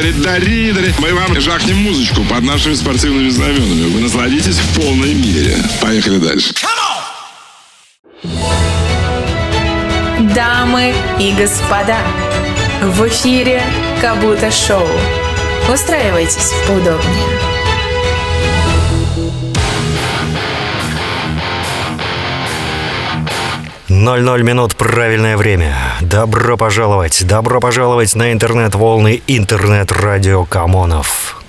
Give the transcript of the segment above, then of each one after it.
дари, дари, дари. Мы вам жахнем музычку под нашими спортивными знаменами. Вы насладитесь в полной мере. Поехали дальше. Дамы и господа, в эфире Кабута Шоу. Устраивайтесь поудобнее. 00 минут правильное время. Добро пожаловать, добро пожаловать на интернет-волны интернет-радио Камонов.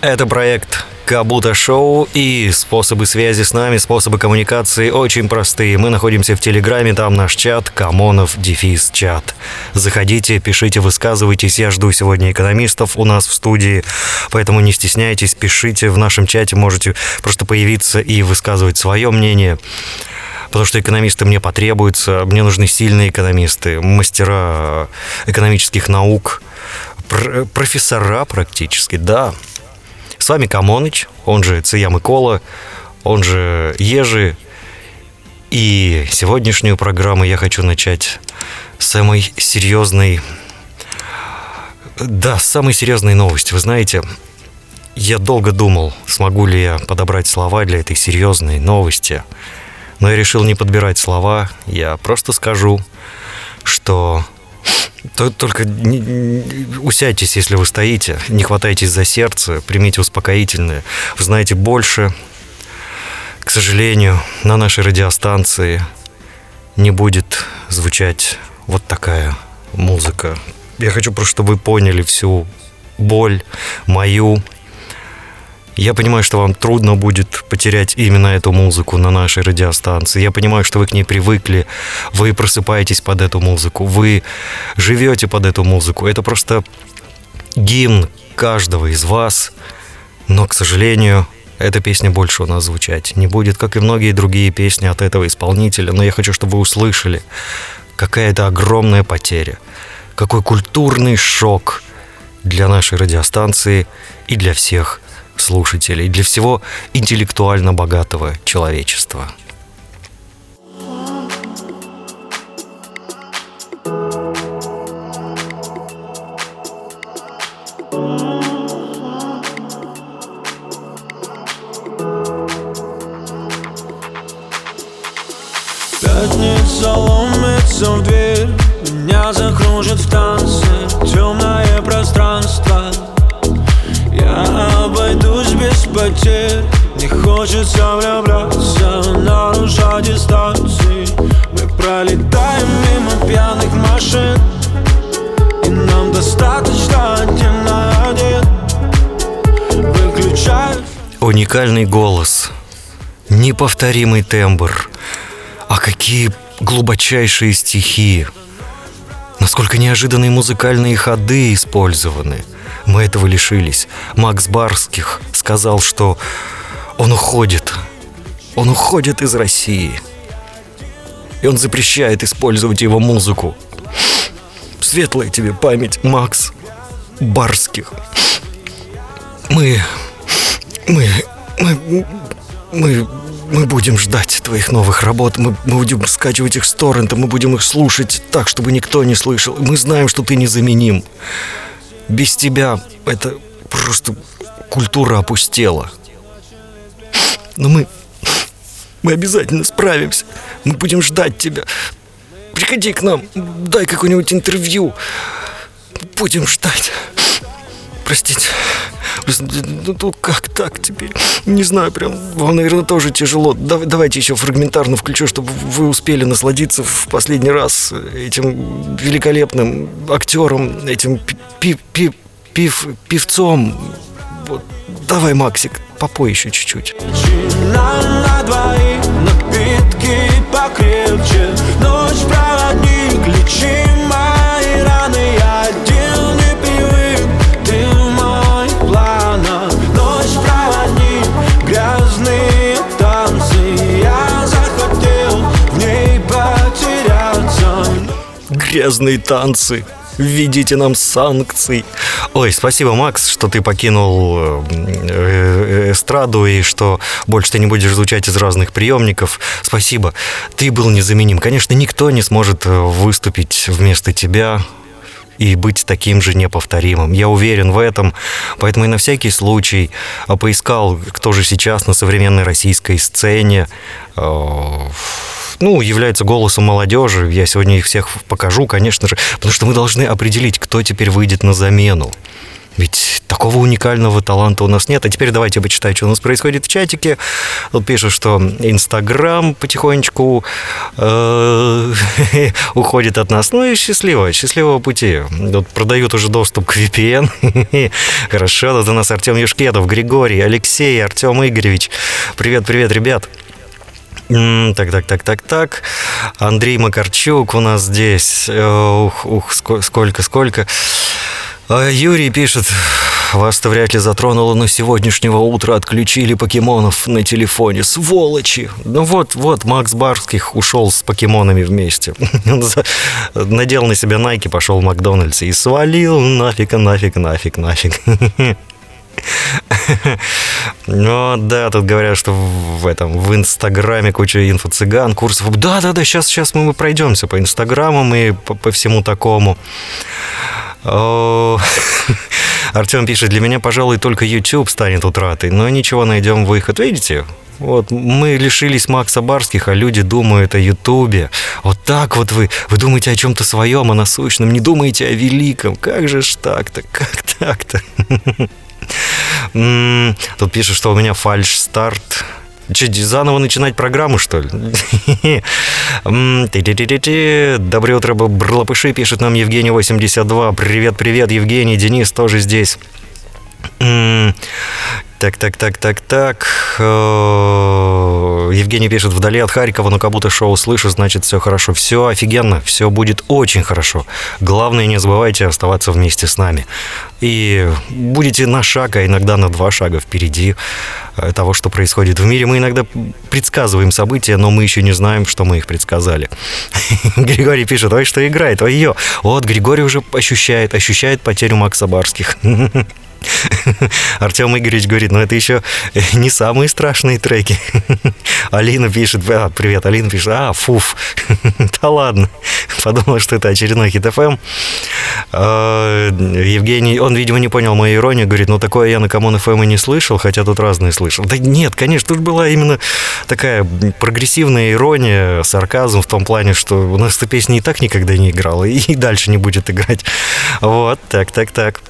Это проект Кабута Шоу и способы связи с нами, способы коммуникации очень простые. Мы находимся в Телеграме, там наш чат, Камонов, дефис, чат. Заходите, пишите, высказывайтесь. Я жду сегодня экономистов у нас в студии, поэтому не стесняйтесь, пишите в нашем чате, можете просто появиться и высказывать свое мнение потому что экономисты мне потребуются, мне нужны сильные экономисты, мастера экономических наук, профессора практически, да, с вами Камоныч, он же Ция Микола, он же Ежи. И сегодняшнюю программу я хочу начать с самой серьезной... Да, с самой серьезной новости. Вы знаете, я долго думал, смогу ли я подобрать слова для этой серьезной новости. Но я решил не подбирать слова. Я просто скажу, что только не, не, усядьтесь, если вы стоите, не хватайтесь за сердце, примите успокоительное. Вы знаете, больше, к сожалению, на нашей радиостанции не будет звучать вот такая музыка. Я хочу просто, чтобы вы поняли всю боль мою, я понимаю, что вам трудно будет потерять именно эту музыку на нашей радиостанции. Я понимаю, что вы к ней привыкли, вы просыпаетесь под эту музыку, вы живете под эту музыку. Это просто гимн каждого из вас. Но, к сожалению, эта песня больше у нас звучать не будет, как и многие другие песни от этого исполнителя. Но я хочу, чтобы вы услышали, какая это огромная потеря, какой культурный шок для нашей радиостанции и для всех слушателей, для всего интеллектуально богатого человечества. Пятница ломится в дверь Меня закружит в танце потерь Не хочется влюбляться, нарушать дистанции Мы пролетаем мимо пьяных машин. И нам достаточно один на один. Выключаю Уникальный голос, неповторимый тембр. А какие глубочайшие стихи. Насколько неожиданные музыкальные ходы использованы – мы этого лишились. Макс Барских сказал, что он уходит. Он уходит из России. И он запрещает использовать его музыку. Светлая тебе память, Макс Барских. Мы... Мы... Мы... Мы... Мы будем ждать твоих новых работ, мы, мы будем скачивать их с торрента, мы будем их слушать так, чтобы никто не слышал. Мы знаем, что ты незаменим. Без тебя это просто культура опустела. Но мы... Мы обязательно справимся. Мы будем ждать тебя. Приходи к нам, дай какое-нибудь интервью. Будем ждать. Простите. Ну, ну как так теперь? Не знаю, прям вам, наверное, тоже тяжело. Давайте еще фрагментарно включу, чтобы вы успели насладиться в последний раз этим великолепным актером, этим пи пи пив певцом. Вот. Давай, Максик, попой еще чуть-чуть. Ночь проводник, лечи Грязные танцы введите нам санкций. Ой, спасибо, Макс, что ты покинул э, э, эстраду и что больше ты не будешь звучать из разных приемников. Спасибо. Ты был незаменим. Конечно, никто не сможет выступить вместо тебя и быть таким же неповторимым. Я уверен в этом, поэтому и на всякий случай поискал, кто же сейчас на современной российской сцене э, ну, является голосом молодежи. Я сегодня их всех покажу, конечно же, потому что мы должны определить, кто теперь выйдет на замену. Ведь такого уникального таланта у нас нет. А теперь давайте почитаю, что у нас происходит в чатике. Тут пишут, что Инстаграм потихонечку э, уходит от нас. Ну и счастливо, счастливого пути. Тут продают уже доступ к VPN. Хорошо, тут у нас Артем Юшкетов, Григорий, Алексей, Артем Игоревич. Привет, привет, ребят. Так, так, так, так, так. Андрей Макарчук у нас здесь. Э, ух, ух, сколько, сколько. А Юрий пишет, вас-то вряд ли затронуло, но сегодняшнего утра отключили покемонов на телефоне. Сволочи! Ну вот, вот, Макс Барских ушел с покемонами вместе. надел на себя Найки, пошел в Макдональдс и свалил нафиг, нафиг, нафиг, нафиг. Ну да, тут говорят, что в этом в Инстаграме куча инфо-цыган, курсов. Да-да-да, сейчас, сейчас мы пройдемся по Инстаграмам и по, по всему такому. Артем пишет, для меня, пожалуй, только YouTube станет утратой, но ничего, найдем выход. Видите, вот мы лишились Макса Барских, а люди думают о Ютубе. Вот так вот вы, вы думаете о чем-то своем, о насущном, не думаете о великом. Как же ж так-то, как так-то? Тут пишет, что у меня фальш-старт. Че, заново начинать программу, что ли? Доброе утро, брлапыши, пишет нам Евгений82. Привет, привет, Евгений, Денис тоже здесь. Так, так, так, так, так. Э, Евгений пишет, вдали от Харькова, но как будто шоу слышу, значит, все хорошо. Все офигенно, все будет очень хорошо. Главное, не забывайте оставаться вместе с нами. И будете на шаг, а иногда на два шага впереди э, того, что происходит в мире. Мы иногда предсказываем события, но мы еще не знаем, что мы их предсказали. Григорий пишет, ой, что играет, ой, ее. Вот, Григорий уже ощущает, ощущает потерю Макса Барских. Артем Игоревич говорит, ну это еще не самые страшные треки. Алина пишет, а, привет, Алина пишет, а, фуф, да ладно. Подумал, что это очередной хит FM. Эм. А, Евгений, он, видимо, не понял мою иронию, говорит, ну такое я на Камон FM эм и не слышал, хотя тут разные слышал. Да нет, конечно, тут была именно такая прогрессивная ирония, сарказм в том плане, что у нас эта песня и так никогда не играла, и дальше не будет играть. Вот, так, так, так.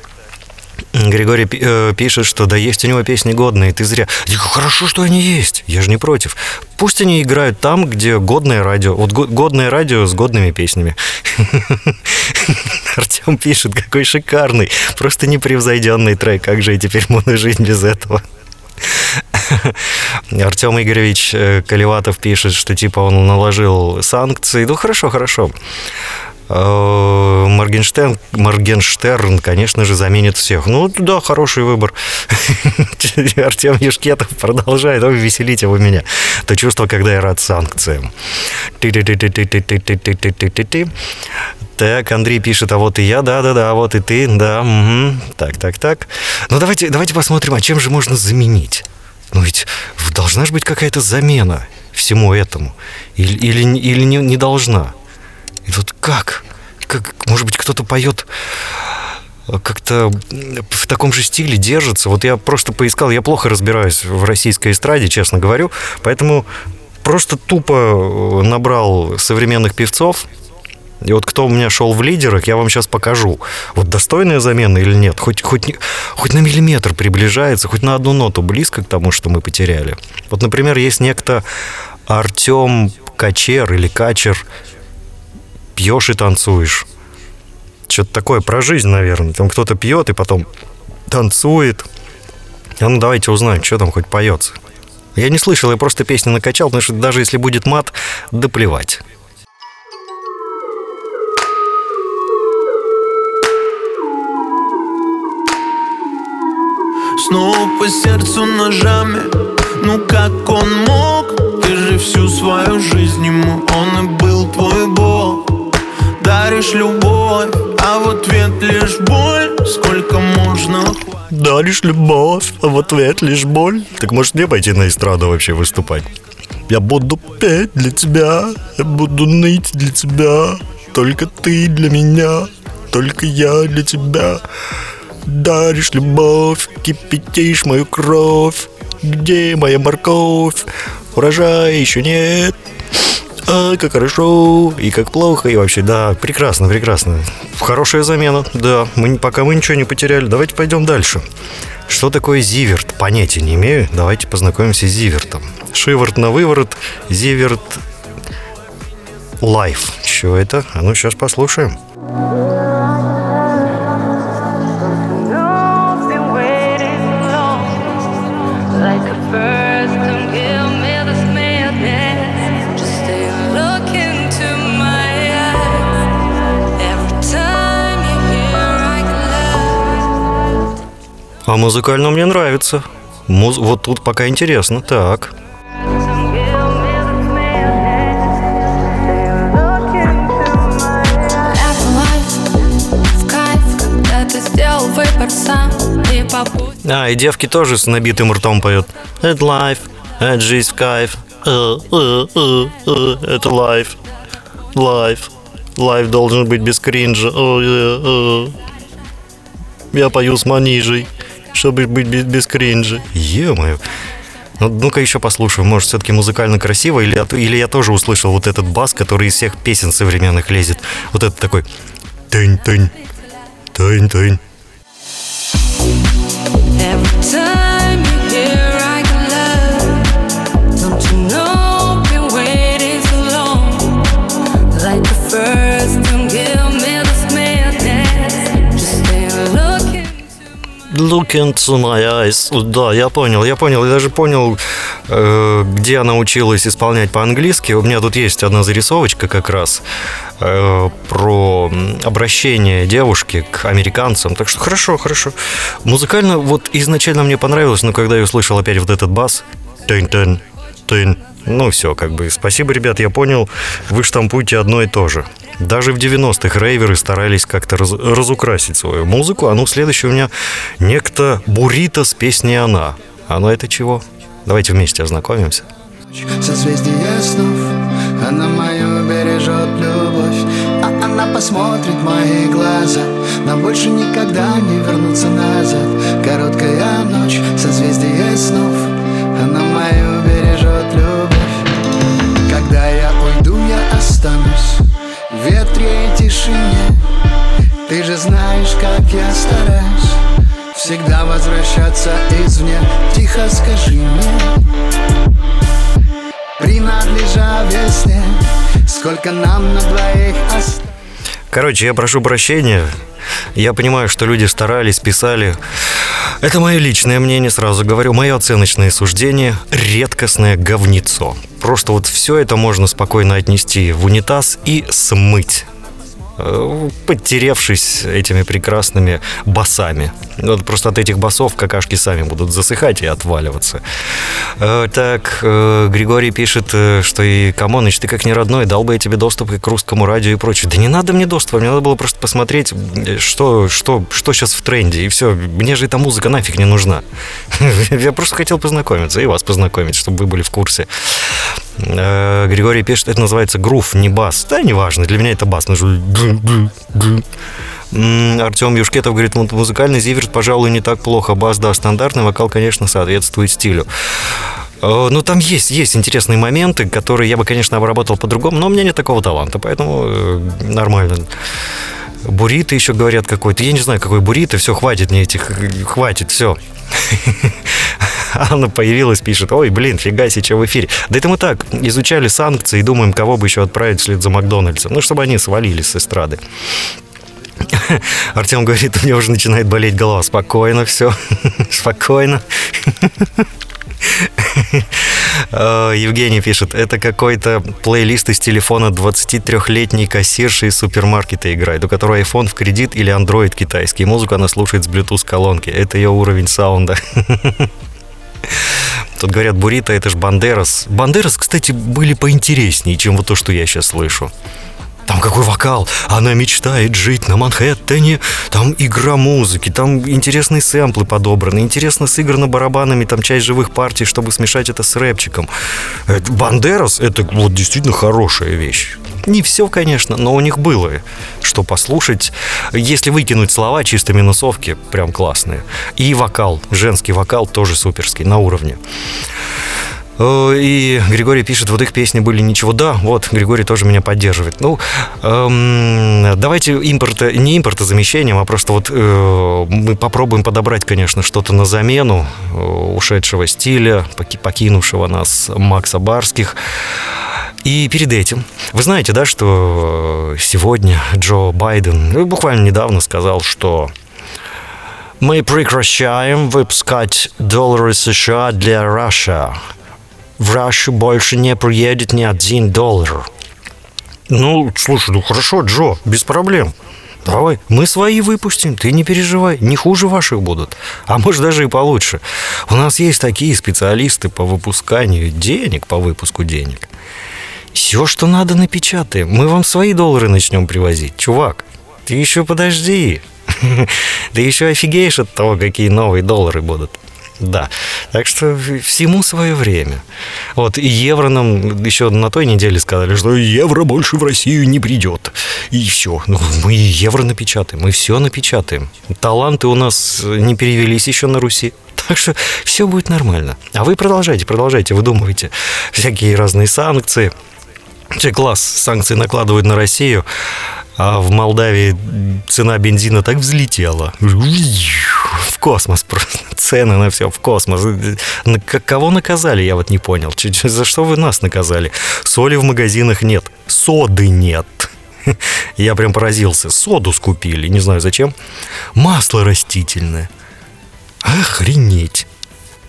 Григорий э, пишет, что да есть у него песни годные, ты зря. Я говорю, хорошо, что они есть, я же не против. Пусть они играют там, где годное радио. Вот годное радио с годными песнями. Артем пишет, какой шикарный, просто непревзойденный трек, как же я теперь буду жить без этого. Артем Игоревич э, Каливатов пишет, что типа он наложил санкции. Ну хорошо, хорошо. Э, Моргенштерн, Моргенштерн, конечно же, заменит всех. Ну, да, хороший выбор. Артем Юшкетов продолжает. Ой, веселите вы меня. То чувство, когда я рад санкциям. Так, Андрей пишет, а вот и я, да-да-да, а вот и ты, да, угу. так, так, так. Ну, давайте, давайте посмотрим, а чем же можно заменить? Ну, ведь должна же быть какая-то замена всему этому. Или, или, или не, не должна? И тут как? Как может быть, кто-то поет э, как-то в таком же стиле держится. Вот я просто поискал, я плохо разбираюсь в российской эстраде, честно говорю, поэтому просто тупо э, набрал современных певцов, и вот кто у меня шел в лидерах, я вам сейчас покажу. Вот достойная замена или нет. Хоть, хоть, хоть на миллиметр приближается, хоть на одну ноту близко к тому, что мы потеряли. Вот, например, есть некто Артем Качер или Качер, пьешь и танцуешь. Что-то такое про жизнь, наверное. Там кто-то пьет и потом танцует. А ну давайте узнаем, что там хоть поется. Я не слышал, я просто песню накачал, потому что даже если будет мат, да плевать. Снова по сердцу ножами Ну как он мог? Ты же всю свою жизнь ему Он и был твой бог. Даришь любовь, а в ответ лишь боль. Сколько можно? Даришь любовь, а в ответ лишь боль. Так может мне пойти на эстраду вообще выступать? Я буду петь для тебя, я буду ныть для тебя. Только ты для меня, только я для тебя. Даришь любовь, кипятишь мою кровь Где моя морковь? Урожая еще нет а, как хорошо, и как плохо, и вообще, да, прекрасно, прекрасно. Хорошая замена, да, мы, пока мы ничего не потеряли. Давайте пойдем дальше. Что такое зиверт? Понятия не имею. Давайте познакомимся с зивертом. Шиворот на выворот, зиверт лайф. Что это? А ну, сейчас послушаем. А музыкально мне нравится. Муз... Вот тут пока интересно. Так. А, и девки тоже с набитым ртом поют. Это life, это жизнь кайф. Э, э, э, это life, life. Life должен быть без кринжа. Я пою с манижей чтобы быть без, без кринжа. Е-мое. Ну, ну-ка еще послушаем, может, все-таки музыкально красиво, или, или я тоже услышал вот этот бас, который из всех песен современных лезет. Вот этот такой тынь-тынь, тынь-тынь. Every time Look into my eyes. Да, я понял, я понял. Я даже понял, э, где она училась исполнять по-английски. У меня тут есть одна зарисовочка как раз э, про обращение девушки к американцам. Так что хорошо, хорошо. Музыкально вот изначально мне понравилось, но когда я услышал опять вот этот бас, тын-тын, тын, ну все, как бы, спасибо, ребят, я понял, вы штампуете одно и то же. Даже в 90-х рейверы старались как-то раз, разукрасить свою музыку. А ну, следующий у меня некто Бурита с песней «Она». «Она» это чего? Давайте вместе ознакомимся. Созвездие снов, она мою бережет любовь, а она посмотрит мои глаза, нам больше никогда не вернуться назад. Короткая ночь, созвездие снов, она мою бережет любовь. Когда я уйду, я останусь ветре и тишине. Ты же знаешь, как я стараюсь Всегда возвращаться извне. Тихо скажи мне Принадлежа весне Сколько нам на двоих осталось Короче, я прошу прощения. Я понимаю, что люди старались, писали. Это мое личное мнение, сразу говорю. Мое оценочное суждение – редкостное говнецо. Просто вот все это можно спокойно отнести в унитаз и смыть подтеревшись этими прекрасными басами. Вот просто от этих басов какашки сами будут засыхать и отваливаться. Э, так, э, Григорий пишет, что и Камоныч, ты как не родной, дал бы я тебе доступ к русскому радио и прочее. Да не надо мне доступа, мне надо было просто посмотреть, что, что, что сейчас в тренде, и все. Мне же эта музыка нафиг не нужна. Я просто хотел познакомиться и вас познакомить, чтобы вы были в курсе. Э, Григорий пишет, это называется грув, не бас. Да, неважно, для меня это бас. Артем Юшкетов говорит, музыкальный зиверт, пожалуй, не так плохо. Бас, да, стандартный, вокал, конечно, соответствует стилю. Э, ну, там есть, есть интересные моменты, которые я бы, конечно, обработал по-другому, но у меня нет такого таланта, поэтому э, нормально. Буриты еще говорят какой-то. Я не знаю, какой буриты. Все, хватит мне этих... Хватит, все. Анна появилась, пишет, ой, блин, фига себе, в эфире. Да это мы так, изучали санкции и думаем, кого бы еще отправить вслед за Макдональдсом. Ну, чтобы они свалились с эстрады. Артем говорит, у меня уже начинает болеть голова. Спокойно все, спокойно. Э, Евгений пишет, это какой-то плейлист из телефона 23-летней кассирши из супермаркета играет, у которой iPhone в кредит или Android китайский. Музыку она слушает с Bluetooth колонки. Это ее уровень саунда. Тут говорят, Бурита это ж Бандерас. Бандерас, кстати, были поинтереснее, чем вот то, что я сейчас слышу. Там какой вокал. Она мечтает жить на Манхэттене. Там игра музыки, там интересные сэмплы подобраны. Интересно сыграно барабанами, там часть живых партий, чтобы смешать это с рэпчиком. Это, Бандерас — это вот действительно хорошая вещь. Не все, конечно, но у них было что послушать. Если выкинуть слова, чисто минусовки, прям классные. И вокал, женский вокал тоже суперский, на уровне. Э, И Григорий пишет, вот их песни были ничего. Да, вот, Григорий тоже меня поддерживает. Ну, эм, давайте импорта, не импортозамещением, а просто вот э, мы попробуем подобрать, конечно, что-то на замену э, ушедшего стиля, поки- покинувшего нас Макса Барских. И перед этим, вы знаете, да, что сегодня Джо Байден ну, буквально недавно сказал, что мы прекращаем выпускать доллары США для Russia. В Рашу больше не приедет ни один доллар. Ну, слушай, ну хорошо, Джо, без проблем. Давай, мы свои выпустим, ты не переживай, не хуже ваших будут, а может даже и получше. У нас есть такие специалисты по выпусканию денег, по выпуску денег. Все, что надо, напечатаем. Мы вам свои доллары начнем привозить. Чувак, ты еще подожди. Ты еще офигеешь от того, какие новые доллары будут. Да, так что всему свое время. Вот и евро нам еще на той неделе сказали, что евро больше в Россию не придет. И все. Ну, мы евро напечатаем, мы все напечатаем. Таланты у нас не перевелись еще на Руси. Так что все будет нормально. А вы продолжайте, продолжайте, выдумывайте всякие разные санкции. Вообще класс, санкции накладывают на Россию, а в Молдавии цена бензина так взлетела. В космос просто. Цены на все в космос. Кого наказали, я вот не понял. За что вы нас наказали? Соли в магазинах нет. Соды нет. Я прям поразился. Соду скупили, не знаю зачем. Масло растительное. Охренеть.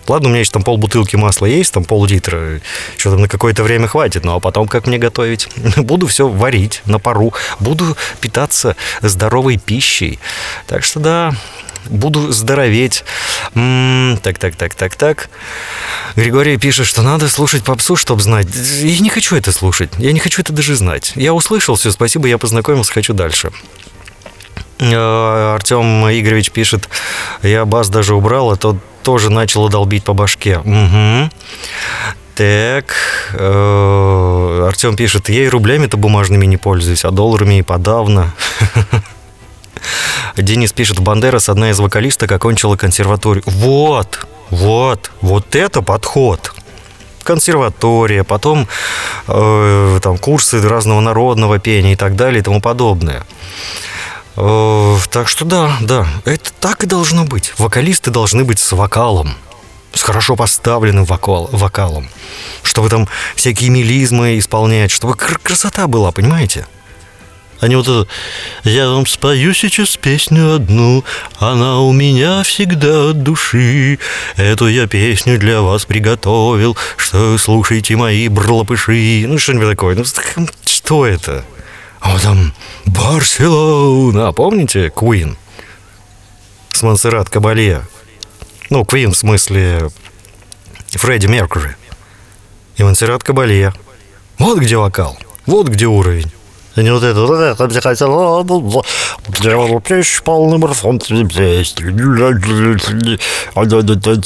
Ладно, у меня еще там полбутылки масла есть, там пол-литра, что там на какое-то время хватит, ну а потом как мне готовить? Буду все варить на пару, буду питаться здоровой пищей. Так что да, буду здороветь. М, Так, так, так, так, так. Григорий пишет, что надо слушать попсу, чтобы знать. Я не хочу это слушать, я не хочу это даже знать. Я услышал все, спасибо, я познакомился, хочу дальше. Э, Артем Игоревич пишет, я бас даже убрал, а то тоже начало долбить по башке. Угу. Так, э, Артем пишет, я и рублями-то бумажными не пользуюсь, а долларами и подавно. Денис пишет, Бандерас, одна из вокалисток, окончила консерваторию. Вот, вот, вот это подход консерватория, потом э, там курсы разного народного пения и так далее и тому подобное. Э, так что да, да, это так и должно быть. Вокалисты должны быть с вокалом, с хорошо поставленным вокал, вокалом, чтобы там всякие мелизмы исполнять, чтобы кр- красота была, понимаете? А не вот это «Я вам спою сейчас песню одну, она у меня всегда от души. Эту я песню для вас приготовил, что слушайте мои брлопыши». Ну, что-нибудь такое. Ну, что это? А вот там Барселона, помните, Queen? С Монсеррат Кабалье. Ну, Queen в смысле Фредди Меркьюри. И Монсеррат Кабалье. Вот где вокал, вот где уровень. А не вот это, вот это, где хотел, пишешь полный марафон,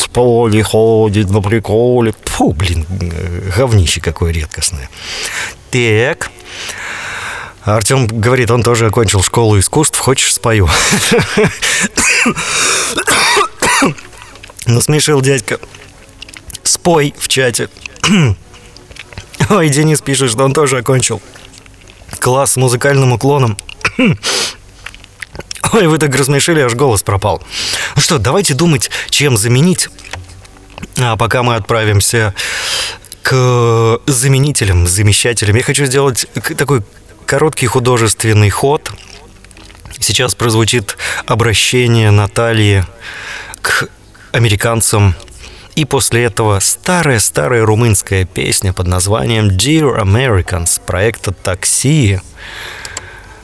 поле ходит на приколе. Фу, блин, говнище какое редкостное. Так, Артем говорит, он тоже окончил школу искусств, хочешь спою. Насмешил дядька. Спой в чате. Ой, Денис пишет, что он тоже окончил класс с музыкальным уклоном. Ой, вы так рассмешили, аж голос пропал. Ну что, давайте думать, чем заменить. А пока мы отправимся к заменителям, замещателям, я хочу сделать такой короткий художественный ход. Сейчас прозвучит обращение Натальи к американцам. И после этого старая-старая румынская песня под названием Dear Americans проекта «Такси».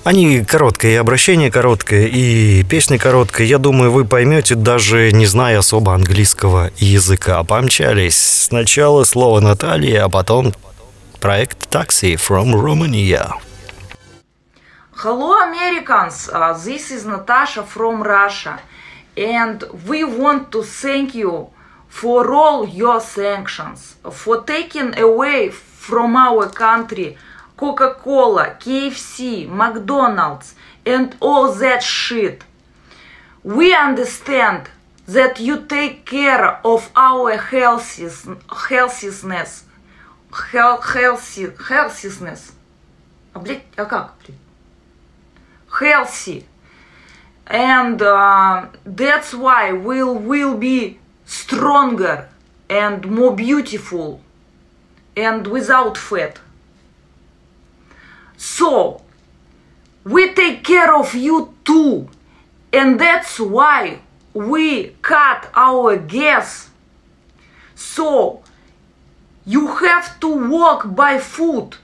Они короткое, и обращение короткое, и песня короткая. Я думаю, вы поймете, даже не зная особо английского языка. Помчались. Сначала слово Наталья, а потом проект «Такси» from Romania. Hello, Americans. Uh, this is Natasha from Russia, and we want to thank you for all your sanctions, for taking away from our country Coca Cola, KFC, McDonald's, and all that shit. We understand that you take care of our healthiness, healthiness, health, healthy, healthiness. А, блядь, а как? блядь? Healthy. And uh, that's why we'll, will be stronger and more beautiful and without fat. So, we take care of you too. And that's why we cut our gas. So, you have to walk by foot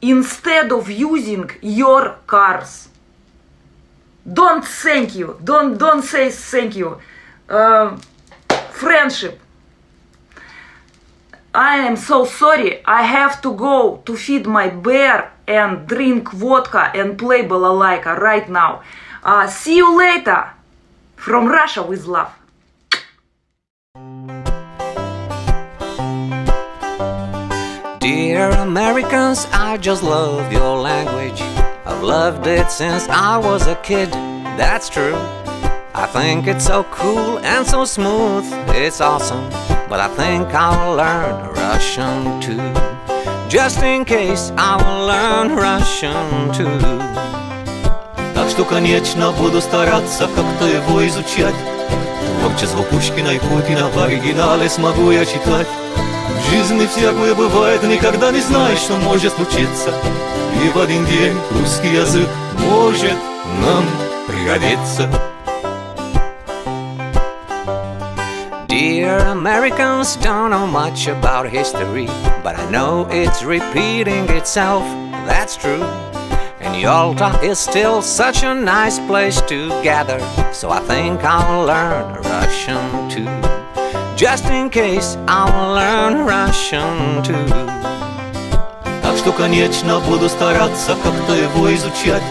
instead of using your cars. Don't thank you. Don't don't say thank you. Uh, friendship. I am so sorry. I have to go to feed my bear and drink vodka and play balalaika right now. Uh, see you later. From Russia with love. Dear Americans, I just love your language. I've loved it since I was a kid, that's true. I think it's so cool and so smooth, it's awesome. But I think I'll learn Russian too. Just in case I will learn Russian too. Так что, конечно, буду стараться как-то его изучать Творчество Пушкина и Путина в оригинале смогу я читать В жизни всякое бывает, никогда не знаешь, что может случиться И в один день русский язык может нам пригодиться Dear Americans, don't know much about history, but I know it's repeating itself, that's true. And Yalta is still such a nice place to gather, so I think I'll learn Russian too. Just in case I'll learn Russian too. Так что, конечно, буду стараться как-то его изучать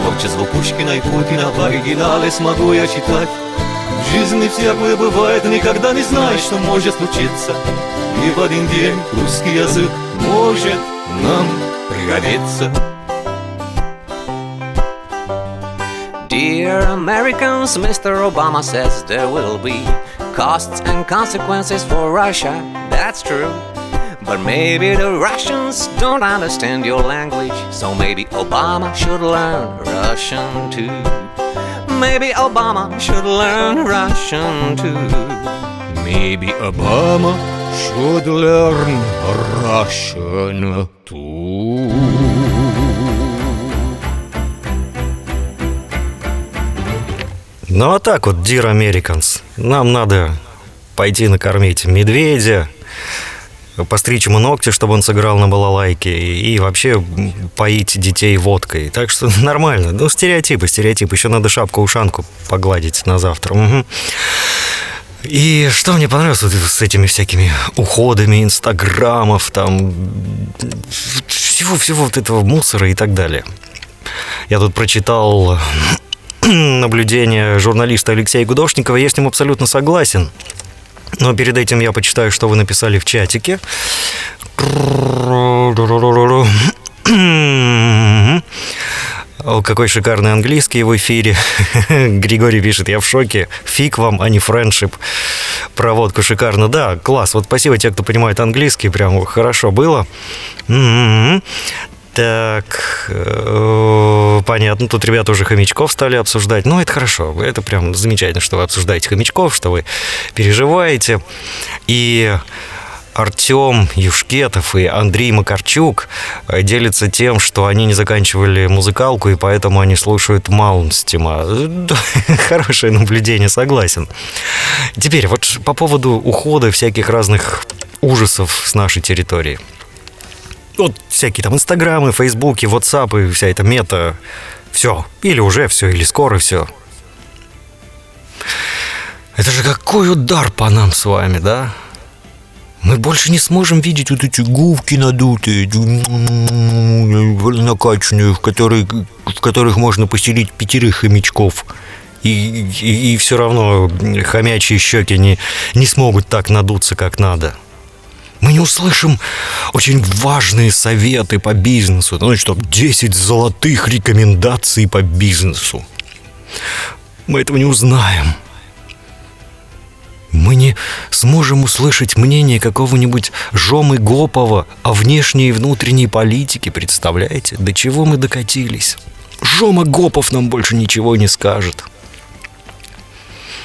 Творчество Пушкина и Путина в оригинале смогу я читать В жизни всякое бывает, никогда не знаешь, что может случиться И в один день русский язык может нам пригодиться Dear Americans, Mr. Obama says there will be costs and consequences for Russia. That's true. But maybe the Russians don't understand your language, so maybe Obama should learn Russian too. Maybe Obama should learn Russian too. Maybe Obama should learn Russian too Ну а так вот, Dear Americans, нам надо пойти накормить медведя, постричь ему ногти, чтобы он сыграл на балалайке, и вообще поить детей водкой. Так что нормально. Ну, стереотипы, стереотипы. Еще надо шапку-ушанку погладить на завтра. Угу. И что мне понравилось вот с этими всякими уходами инстаграмов, там, всего-всего вот этого мусора и так далее. Я тут прочитал наблюдение журналиста Алексея Гудошникова. Я с ним абсолютно согласен. Но перед этим я почитаю, что вы написали в чатике. О, какой шикарный английский в эфире. Григорий пишет, я в шоке. Фиг вам, а не френдшип. Проводку шикарно. Да, класс. Вот спасибо те, кто понимает английский. Прям хорошо было. Так, э, понятно, тут ребята уже хомячков стали обсуждать. Ну, это хорошо, это прям замечательно, что вы обсуждаете хомячков, что вы переживаете. И Артем Юшкетов и Андрей Макарчук делятся тем, что они не заканчивали музыкалку, и поэтому они слушают Маунстима. Хорошее наблюдение, согласен. Теперь вот по поводу ухода всяких разных ужасов с нашей территории – вот всякие там инстаграмы, фейсбуки, ватсапы, вся эта мета, все. Или уже все, или скоро все. Это же какой удар по нам с вами, да? Мы больше не сможем видеть вот эти губки надутые, накачанные, в, которые, в которых можно поселить пятерых хомячков. И, и, и все равно хомячьи щеки не, не смогут так надуться, как надо. Мы не услышим очень важные советы по бизнесу. Ну, что 10 золотых рекомендаций по бизнесу. Мы этого не узнаем мы не сможем услышать мнение какого-нибудь Жомы Гопова о внешней и внутренней политике, представляете? До чего мы докатились? Жома Гопов нам больше ничего не скажет.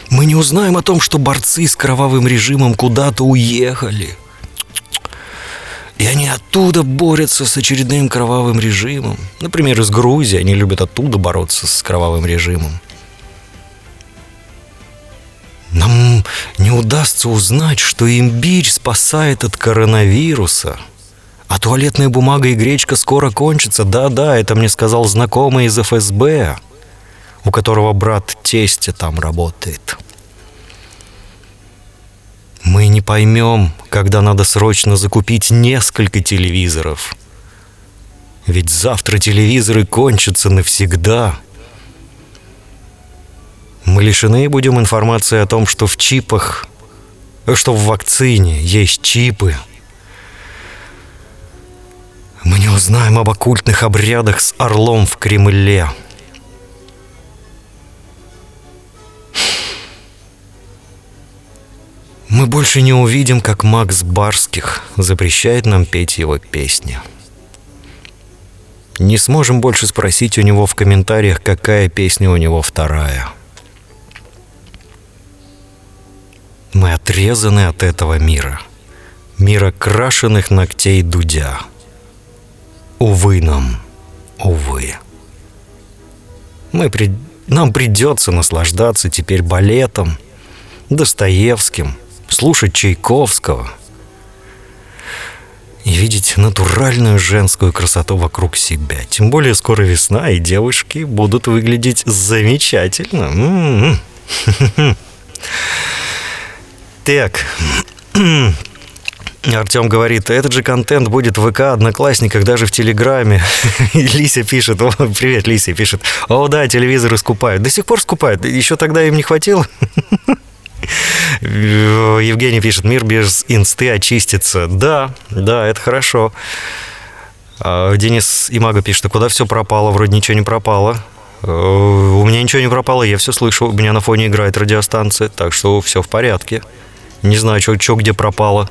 Мы не узнаем о том, что борцы с кровавым режимом куда-то уехали. И они оттуда борются с очередным кровавым режимом. Например, из Грузии они любят оттуда бороться с кровавым режимом. Нам не удастся узнать, что имбирь спасает от коронавируса. А туалетная бумага и гречка скоро кончатся. Да-да, это мне сказал знакомый из ФСБ, у которого брат тестя там работает. Мы не поймем, когда надо срочно закупить несколько телевизоров. Ведь завтра телевизоры кончатся навсегда – мы лишены будем информации о том, что в чипах, что в вакцине есть чипы. Мы не узнаем об оккультных обрядах с орлом в Кремле. Мы больше не увидим, как Макс Барских запрещает нам петь его песни. Не сможем больше спросить у него в комментариях, какая песня у него вторая – Мы отрезаны от этого мира. Мира крашеных ногтей Дудя. Увы нам, увы. Мы при... Нам придется наслаждаться теперь балетом, Достоевским, слушать Чайковского и видеть натуральную женскую красоту вокруг себя. Тем более скоро весна, и девушки будут выглядеть замечательно. М-м-м. Так. Артем говорит, этот же контент будет в ВК, Одноклассниках, даже в Телеграме. И Лися пишет, о, привет, Лися пишет, о, да, телевизоры скупают. До сих пор скупают, еще тогда им не хватило. Евгений пишет, мир без инсты очистится. Да, да, это хорошо. А Денис Имага пишет, а куда все пропало? Вроде ничего не пропало. Э, у меня ничего не пропало, я все слышу. У меня на фоне играет радиостанция, так что все в порядке. Не знаю, что где пропало.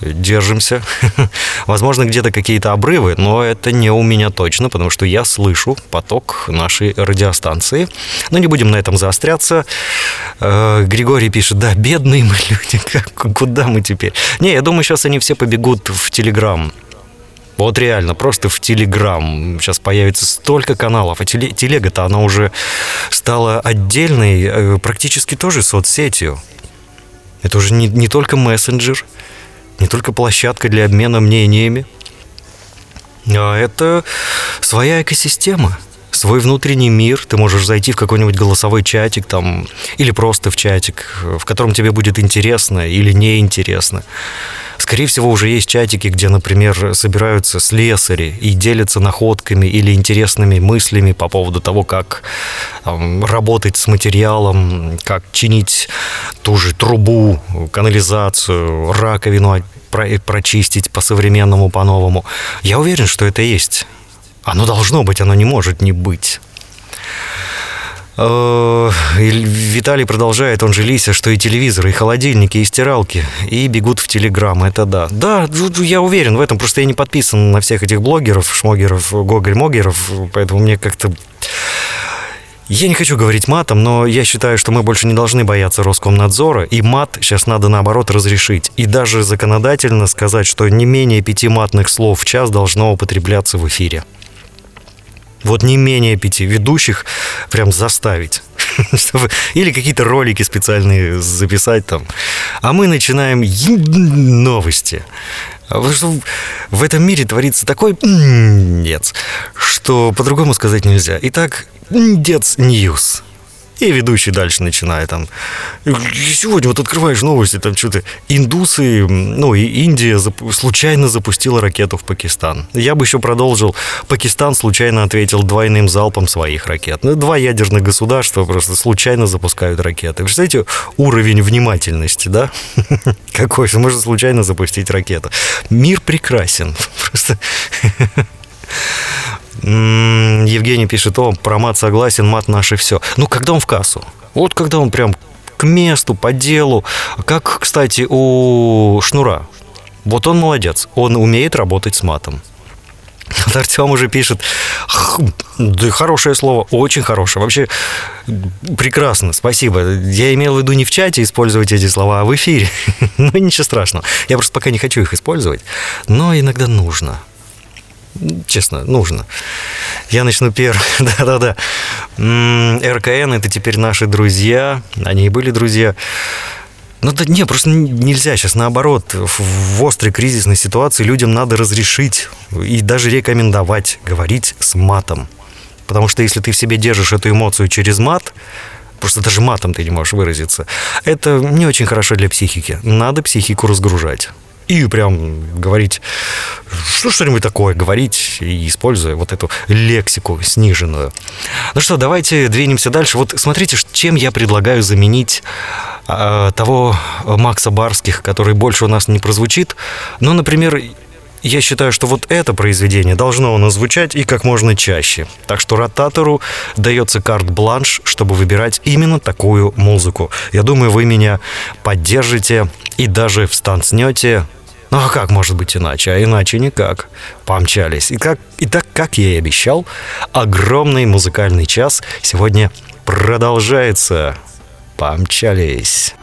Держимся. Возможно, где-то какие-то обрывы, но это не у меня точно, потому что я слышу поток нашей радиостанции. Но не будем на этом заостряться. Э, Григорий пишет, да, бедные мы люди, как, куда мы теперь? Не, я думаю, сейчас они все побегут в Телеграм. Вот реально, просто в Телеграм сейчас появится столько каналов. А телега-то она уже стала отдельной, э, практически тоже соцсетью. Это уже не, не только мессенджер, не только площадка для обмена мнениями, а это своя экосистема, свой внутренний мир. Ты можешь зайти в какой-нибудь голосовой чатик там, или просто в чатик, в котором тебе будет интересно или неинтересно. Скорее всего, уже есть чатики, где, например, собираются слесари и делятся находками или интересными мыслями по поводу того, как там, работать с материалом, как чинить ту же трубу, канализацию, раковину прочистить по-современному, по-новому. Я уверен, что это есть. Оно должно быть, оно не может не быть. Э, Виталий продолжает, он же Лися, что и телевизоры, и холодильники, и стиралки, и бегут в Телеграм, это да. Да, я уверен в этом, просто я не подписан на всех этих блогеров, шмогеров, гоголь-могеров, поэтому мне как-то... Я не хочу говорить матом, но я считаю, что мы больше не должны бояться Роскомнадзора, и мат сейчас надо наоборот разрешить. И даже законодательно сказать, что не менее пяти матных слов в час должно употребляться в эфире. Вот не менее пяти ведущих прям заставить. Или какие-то ролики специальные записать там. А мы начинаем новости. А потому что в этом мире творится такой нет, что по-другому сказать нельзя. Итак, That's news. И ведущий дальше начинает там. Сегодня вот открываешь новости, там что-то индусы, ну и Индия зап- случайно запустила ракету в Пакистан. Я бы еще продолжил. Пакистан случайно ответил двойным залпом своих ракет. Ну, два ядерных государства просто случайно запускают ракеты. Вы представляете уровень внимательности, да? Какой? Что можно случайно запустить ракету. Мир прекрасен. Просто Евгений пишет, о, про мат согласен, мат наше все. Ну, когда он в кассу? Вот когда он прям к месту, по делу. Как, кстати, у Шнура. Вот он молодец. Он умеет работать с матом. Вот Артем уже пишет, «Х, да хорошее слово, очень хорошее. Вообще прекрасно, спасибо. Я имел в виду не в чате использовать эти слова, а в эфире. Ну, ничего страшного. Я просто пока не хочу их использовать, но иногда нужно. Честно, нужно. Я начну первым. Да-да-да. РКН – это теперь наши друзья. Они и были друзья. Ну да не, просто нельзя сейчас наоборот. В острой кризисной ситуации людям надо разрешить и даже рекомендовать говорить с матом. Потому что если ты в себе держишь эту эмоцию через мат, просто даже матом ты не можешь выразиться, это не очень хорошо для психики. Надо психику разгружать. И прям говорить, что что-нибудь такое говорить, и используя вот эту лексику сниженную. Ну что, давайте двинемся дальше. Вот смотрите, чем я предлагаю заменить э, того Макса Барских, который больше у нас не прозвучит. Ну, например, я считаю, что вот это произведение должно у нас звучать и как можно чаще. Так что ротатору дается карт-бланш, чтобы выбирать именно такую музыку. Я думаю, вы меня поддержите и даже встанцнете. Ну а как может быть иначе? А иначе никак. Помчались. И, как, и так, как я и обещал, огромный музыкальный час сегодня продолжается. Помчались.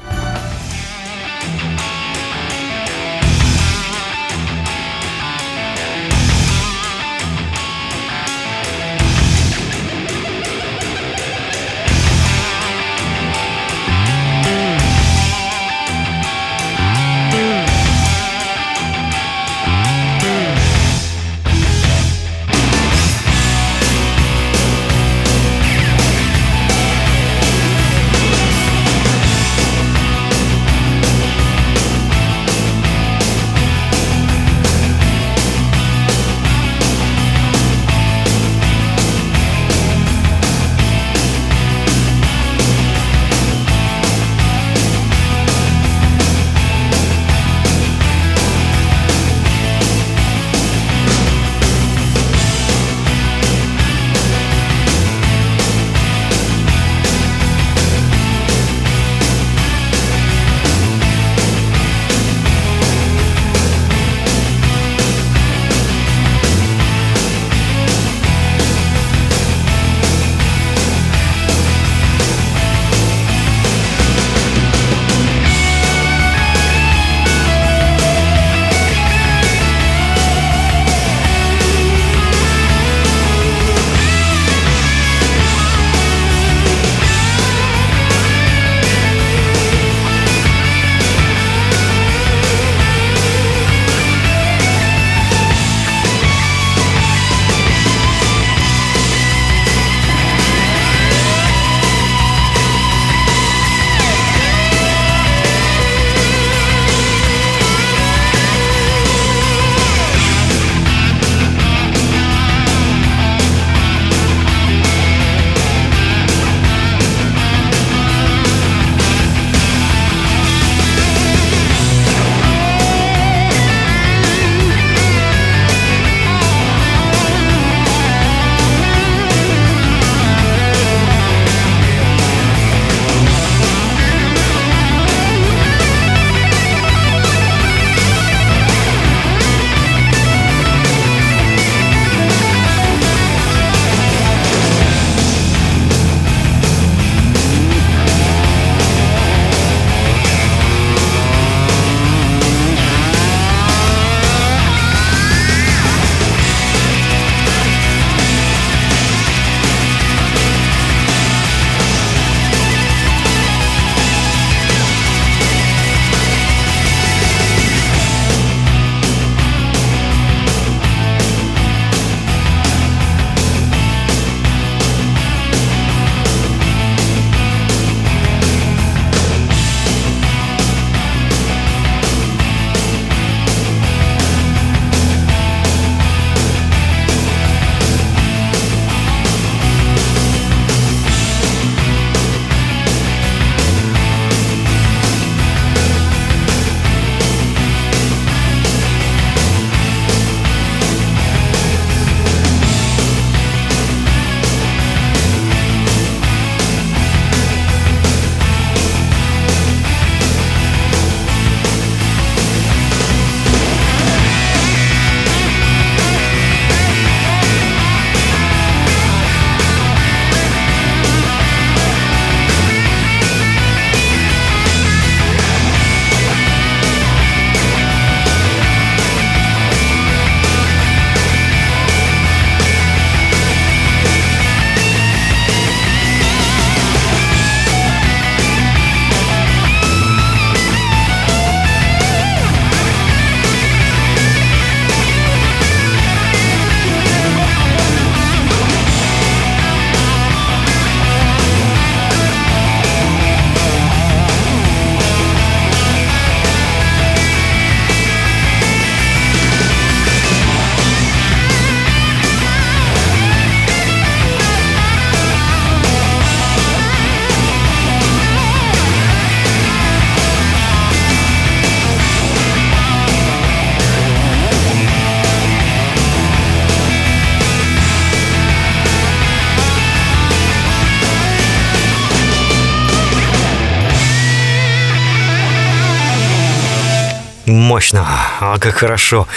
Мощно. А как хорошо.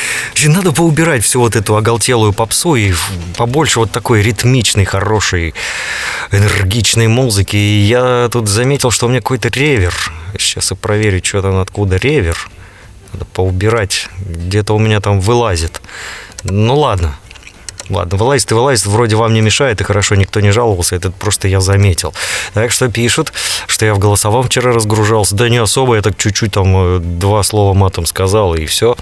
Надо поубирать всю вот эту оголтелую попсу и побольше вот такой ритмичной, хорошей, энергичной музыки. И я тут заметил, что у меня какой-то ревер. Сейчас я проверю, что там откуда ревер. Надо поубирать. Где-то у меня там вылазит. Ну ладно, Ладно, вылазит и вылазит, вроде вам не мешает, и хорошо, никто не жаловался, это просто я заметил. Так что пишут, что я в голосовом вчера разгружался. Да не особо, я так чуть-чуть там э, два слова матом сказал, и все.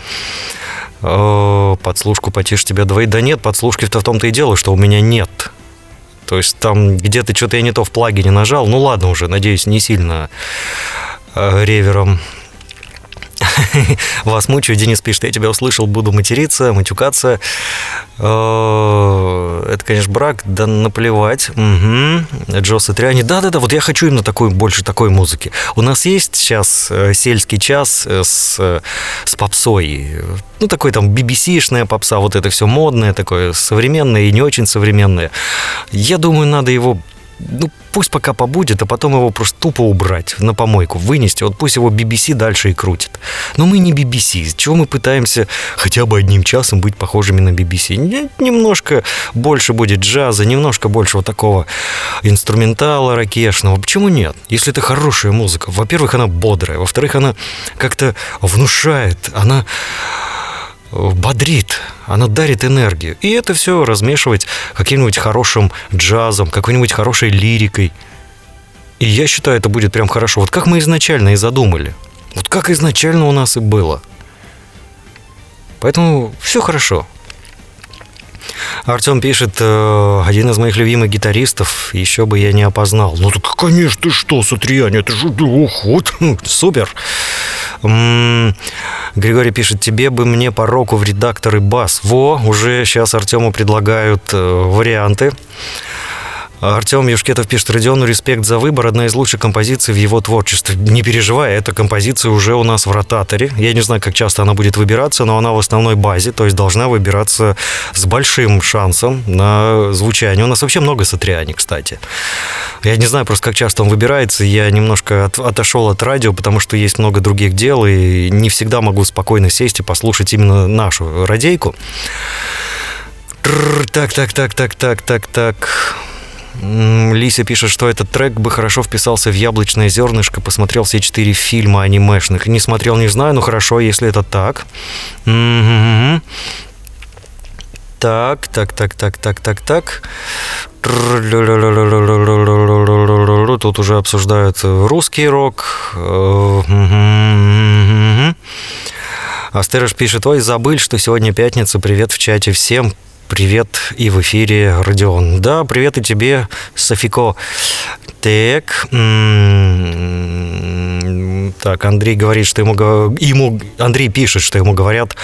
Э, подслушку потише тебя двоит. Да нет, подслушки-то в том-то и дело, что у меня нет. То есть там где-то что-то я не то в плагине нажал. Ну ладно уже, надеюсь, не сильно э, ревером вас мучаю. Денис пишет, я тебя услышал, буду материться, матюкаться. Э, это, конечно, брак, да наплевать. Джо Сатриани. Да-да-да, вот я хочу именно такой, больше такой музыки. У нас есть сейчас э, сельский час э, с, с попсой. Ну, такой там BBC-шная попса, вот это все модное такое, современное и не очень современное. Я думаю, надо его ну, пусть пока побудет, а потом его просто тупо убрать, на помойку вынести. Вот пусть его BBC дальше и крутит. Но мы не BBC. Чего мы пытаемся хотя бы одним часом быть похожими на BBC? Немножко больше будет джаза, немножко больше вот такого инструментала ракешного. Почему нет? Если это хорошая музыка. Во-первых, она бодрая. Во-вторых, она как-то внушает. Она бодрит, она дарит энергию. И это все размешивать каким-нибудь хорошим джазом, какой-нибудь хорошей лирикой. И я считаю, это будет прям хорошо. Вот как мы изначально и задумали. Вот как изначально у нас и было. Поэтому все хорошо. Артем пишет, э, один из моих любимых гитаристов, еще бы я не опознал. Ну так, конечно, ты что, Сатриани, это же уход. Супер. Григорий пишет, тебе бы мне по року в редакторы бас. Во, уже сейчас Артему предлагают э, варианты. Артем Юшкетов пишет, Родиону респект за выбор, одна из лучших композиций в его творчестве. Не переживай, эта композиция уже у нас в ротаторе. Я не знаю, как часто она будет выбираться, но она в основной базе, то есть должна выбираться с большим шансом на звучание. У нас вообще много сатриани, кстати. Я не знаю просто, как часто он выбирается. Я немножко от, отошел от радио, потому что есть много других дел, и не всегда могу спокойно сесть и послушать именно нашу радейку. Так, так, так, так, так, так, так. Лися пишет, что этот трек бы хорошо вписался в «Яблочное зернышко», посмотрел все четыре фильма анимешных. Не смотрел, не знаю, но хорошо, если это так. Так, так, так, так, так, так, так. Тут уже обсуждают русский рок. Астерыш пишет, ой, забыл, что сегодня пятница, привет в чате всем. Привет и в эфире Родион. Да, привет и тебе, Софико. Так, так, Андрей говорит, что ему, ему... Андрей пишет, что ему говорят,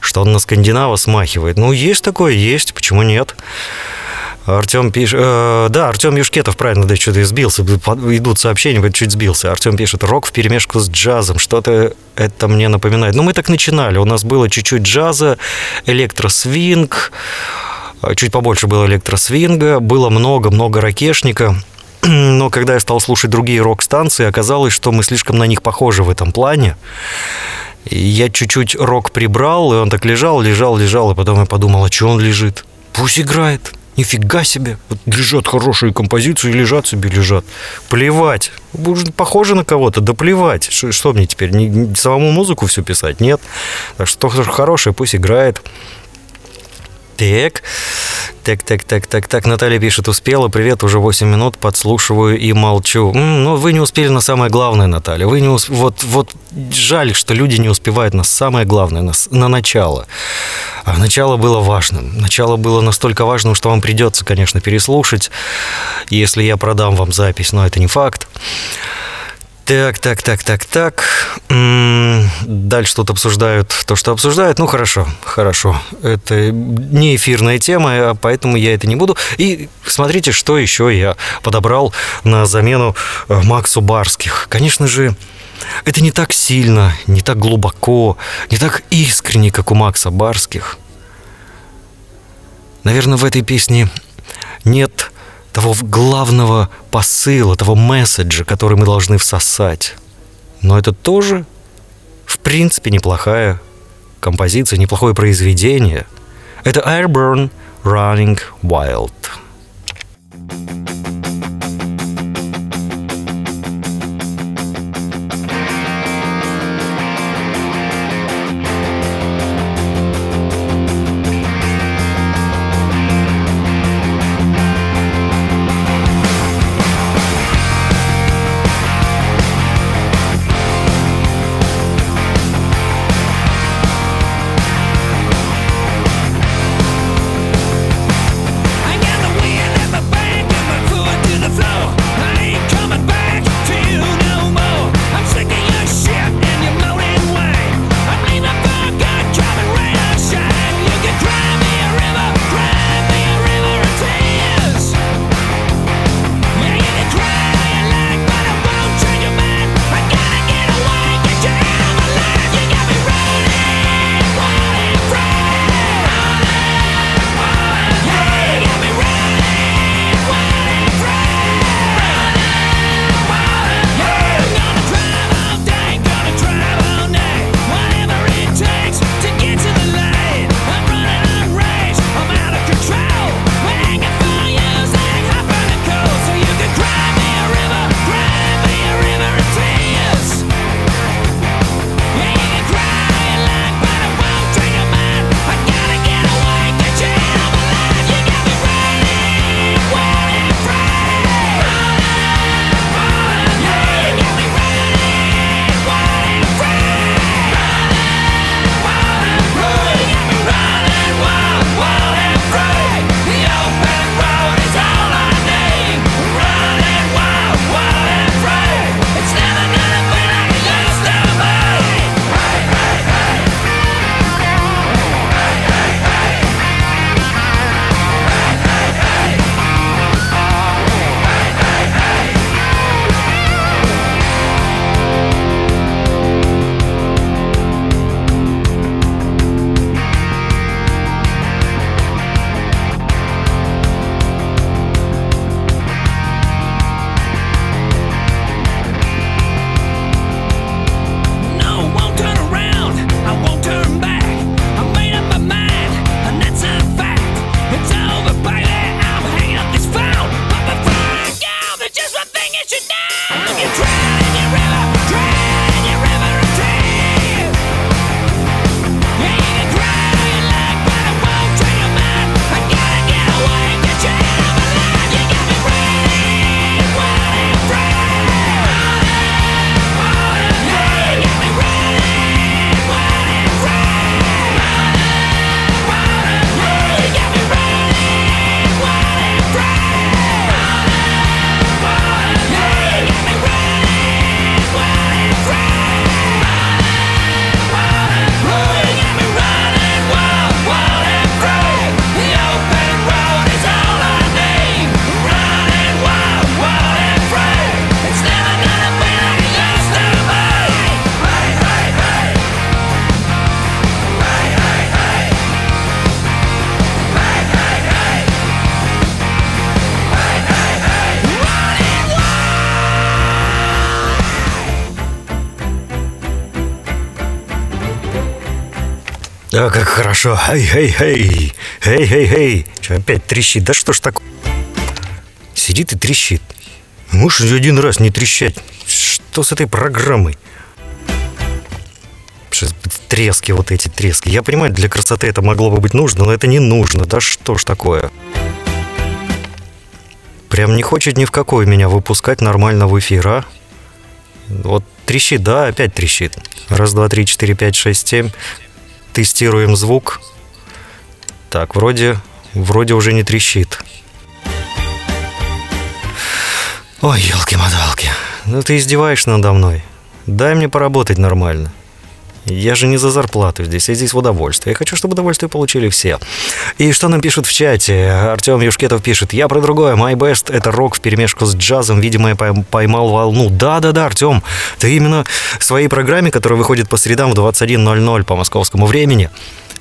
что он на скандинава смахивает. Ну, есть такое, есть, почему нет? Артем пишет... Э, да, Артем Юшкетов, правильно, да, что-то сбился. Идут сообщения, чуть сбился. Артем пишет, рок в перемешку с джазом. Что-то это мне напоминает. Ну, мы так начинали. У нас было чуть-чуть джаза, электросвинг, чуть побольше было электросвинга, было много-много ракешника. Но когда я стал слушать другие рок-станции, оказалось, что мы слишком на них похожи в этом плане. И я чуть-чуть рок прибрал, и он так лежал, лежал, лежал, и потом я подумал, а что он лежит? Пусть играет. Нифига себе. Вот лежат хорошие композиции, лежат себе, лежат. Плевать. Похоже на кого-то, да плевать. Что, что мне теперь, не, не самому музыку все писать? Нет. Так что хорошее, пусть играет. Так, так, так, так, так, так. Наталья пишет, успела. Привет, уже 8 минут, подслушиваю и молчу. М-м, ну, вы не успели на самое главное, Наталья. Вы не усп... вот, вот жаль, что люди не успевают на самое главное, на, на начало. А начало было важным. Начало было настолько важным, что вам придется, конечно, переслушать, если я продам вам запись, но это не факт. Так, так, так, так, так. Дальше тут обсуждают то, что обсуждают. Ну, хорошо, хорошо. Это не эфирная тема, а поэтому я это не буду. И смотрите, что еще я подобрал на замену э, Максу Барских. Конечно же, это не так сильно, не так глубоко, не так искренне, как у Макса Барских. Наверное, в этой песне нет того главного посыла, того месседжа, который мы должны всосать. Но это тоже В принципе, неплохая композиция, неплохое произведение. Это Airborne Running Wild. I А, как хорошо. Эй-эй-эй. Эй-эй-эй. Опять трещит? Да что ж такое? Сидит и трещит. Можешь один раз не трещать. Что с этой программой? Трески вот эти трески. Я понимаю, для красоты это могло бы быть нужно, но это не нужно. Да что ж такое? Прям не хочет ни в какой меня выпускать нормально в эфир, а? Вот трещит, да, опять трещит. Раз, два, три, четыре, пять, шесть, семь. Тестируем звук. Так, вроде, вроде уже не трещит. Ой, елки-моталки. Ну ты издеваешься надо мной. Дай мне поработать нормально. Я же не за зарплату здесь, я здесь в удовольствие. Я хочу, чтобы удовольствие получили все. И что нам пишут в чате? Артем Юшкетов пишет, я про другое. My Best — это рок в перемешку с джазом. Видимо, я пойм- поймал волну. Да-да-да, Артем, ты именно в своей программе, которая выходит по средам в 21.00 по московскому времени,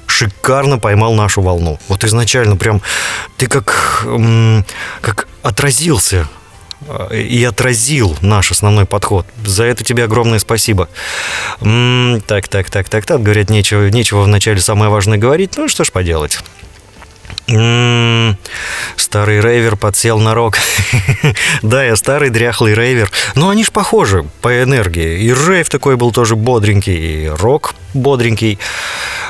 шикарно поймал нашу волну. Вот изначально прям ты как, как отразился и отразил наш основной подход. За это тебе огромное спасибо. М, Так, так, так, так, так. Говорят, нечего, нечего вначале самое важное говорить. Ну, что ж поделать. Старый рейвер подсел на рок. да, я старый дряхлый рейвер. Но они ж похожи по энергии. И рейв такой был тоже бодренький, и рок бодренький.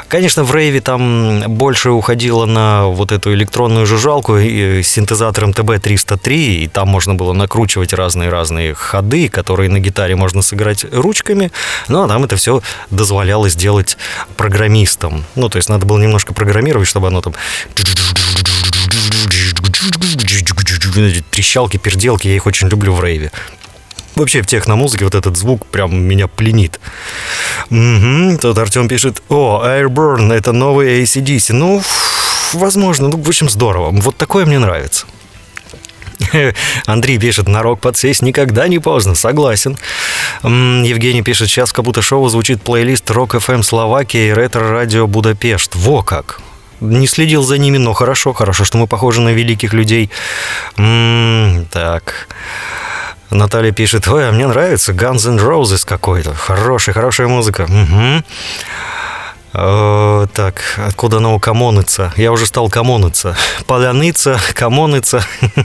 Конечно, в рейве там больше уходило на вот эту электронную жужжалку с синтезатором ТБ-303, и там можно было накручивать разные-разные ходы, которые на гитаре можно сыграть ручками, ну, а там это все дозволялось делать программистам. Ну, то есть надо было немножко программировать, чтобы оно там трещалки, перделки, я их очень люблю в рейве. Вообще в техномузыке вот этот звук прям меня пленит. Мгм, Тут Артем пишет, о, Airburn, это новый ACDC. Ну, возможно, ну, в общем, здорово. Вот такое мне нравится. Андрей пишет, на рок подсесть никогда не поздно, согласен. Евгений пишет, сейчас в Кабута Шоу звучит плейлист Рок FM Словакия и Ретро Радио Будапешт. Во как! Не следил за ними, но хорошо, хорошо, что мы похожи на великих людей. М, Так. Наталья пишет, ой, а мне нравится Guns N' Roses какой-то. Хорошая, хорошая музыка. Мгм. Э, Так, откуда оно комонится? Я уже стал комониться. Поляныца, комониться.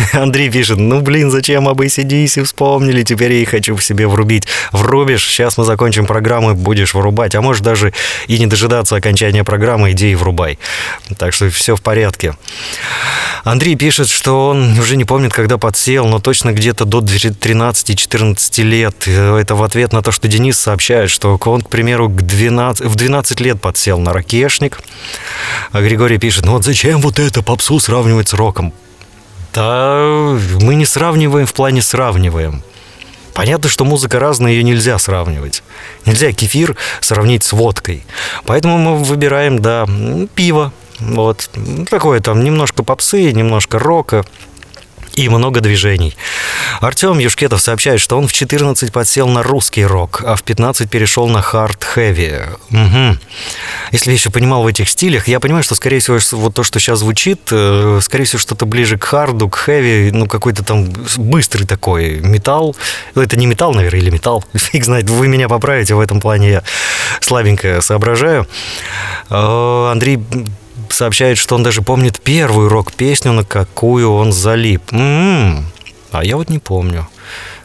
Андрей пишет, ну блин, зачем об ACDC вспомнили, теперь я и хочу в себе врубить. Врубишь, сейчас мы закончим программу, будешь врубать, а можешь даже и не дожидаться окончания программы, иди и врубай. Так что все в порядке. Андрей пишет, что он уже не помнит, когда подсел, но точно где-то до 13-14 лет. Это в ответ на то, что Денис сообщает, что он, к примеру, к 12, в 12 лет подсел на ракешник. А Григорий пишет, ну вот зачем вот это попсу сравнивать с роком? Да мы не сравниваем в плане сравниваем. Понятно, что музыка разная, ее нельзя сравнивать. Нельзя кефир сравнить с водкой. Поэтому мы выбираем, да, пиво. Вот. Такое там немножко попсы, немножко рока и много движений. Артем Юшкетов сообщает, что он в 14 подсел на русский рок, а в 15 перешел на хард-хэви. Угу. Если я еще понимал в этих стилях, я понимаю, что, скорее всего, вот то, что сейчас звучит, э, скорее всего, что-то ближе к харду, к хэви, ну, какой-то там быстрый такой металл. Ну, Это не металл, наверное, или металл. Фиг знает, вы меня поправите, в этом плане я слабенько соображаю. Э, Андрей сообщает, что он даже помнит первую рок-песню, на какую он залип. М, А я вот не помню.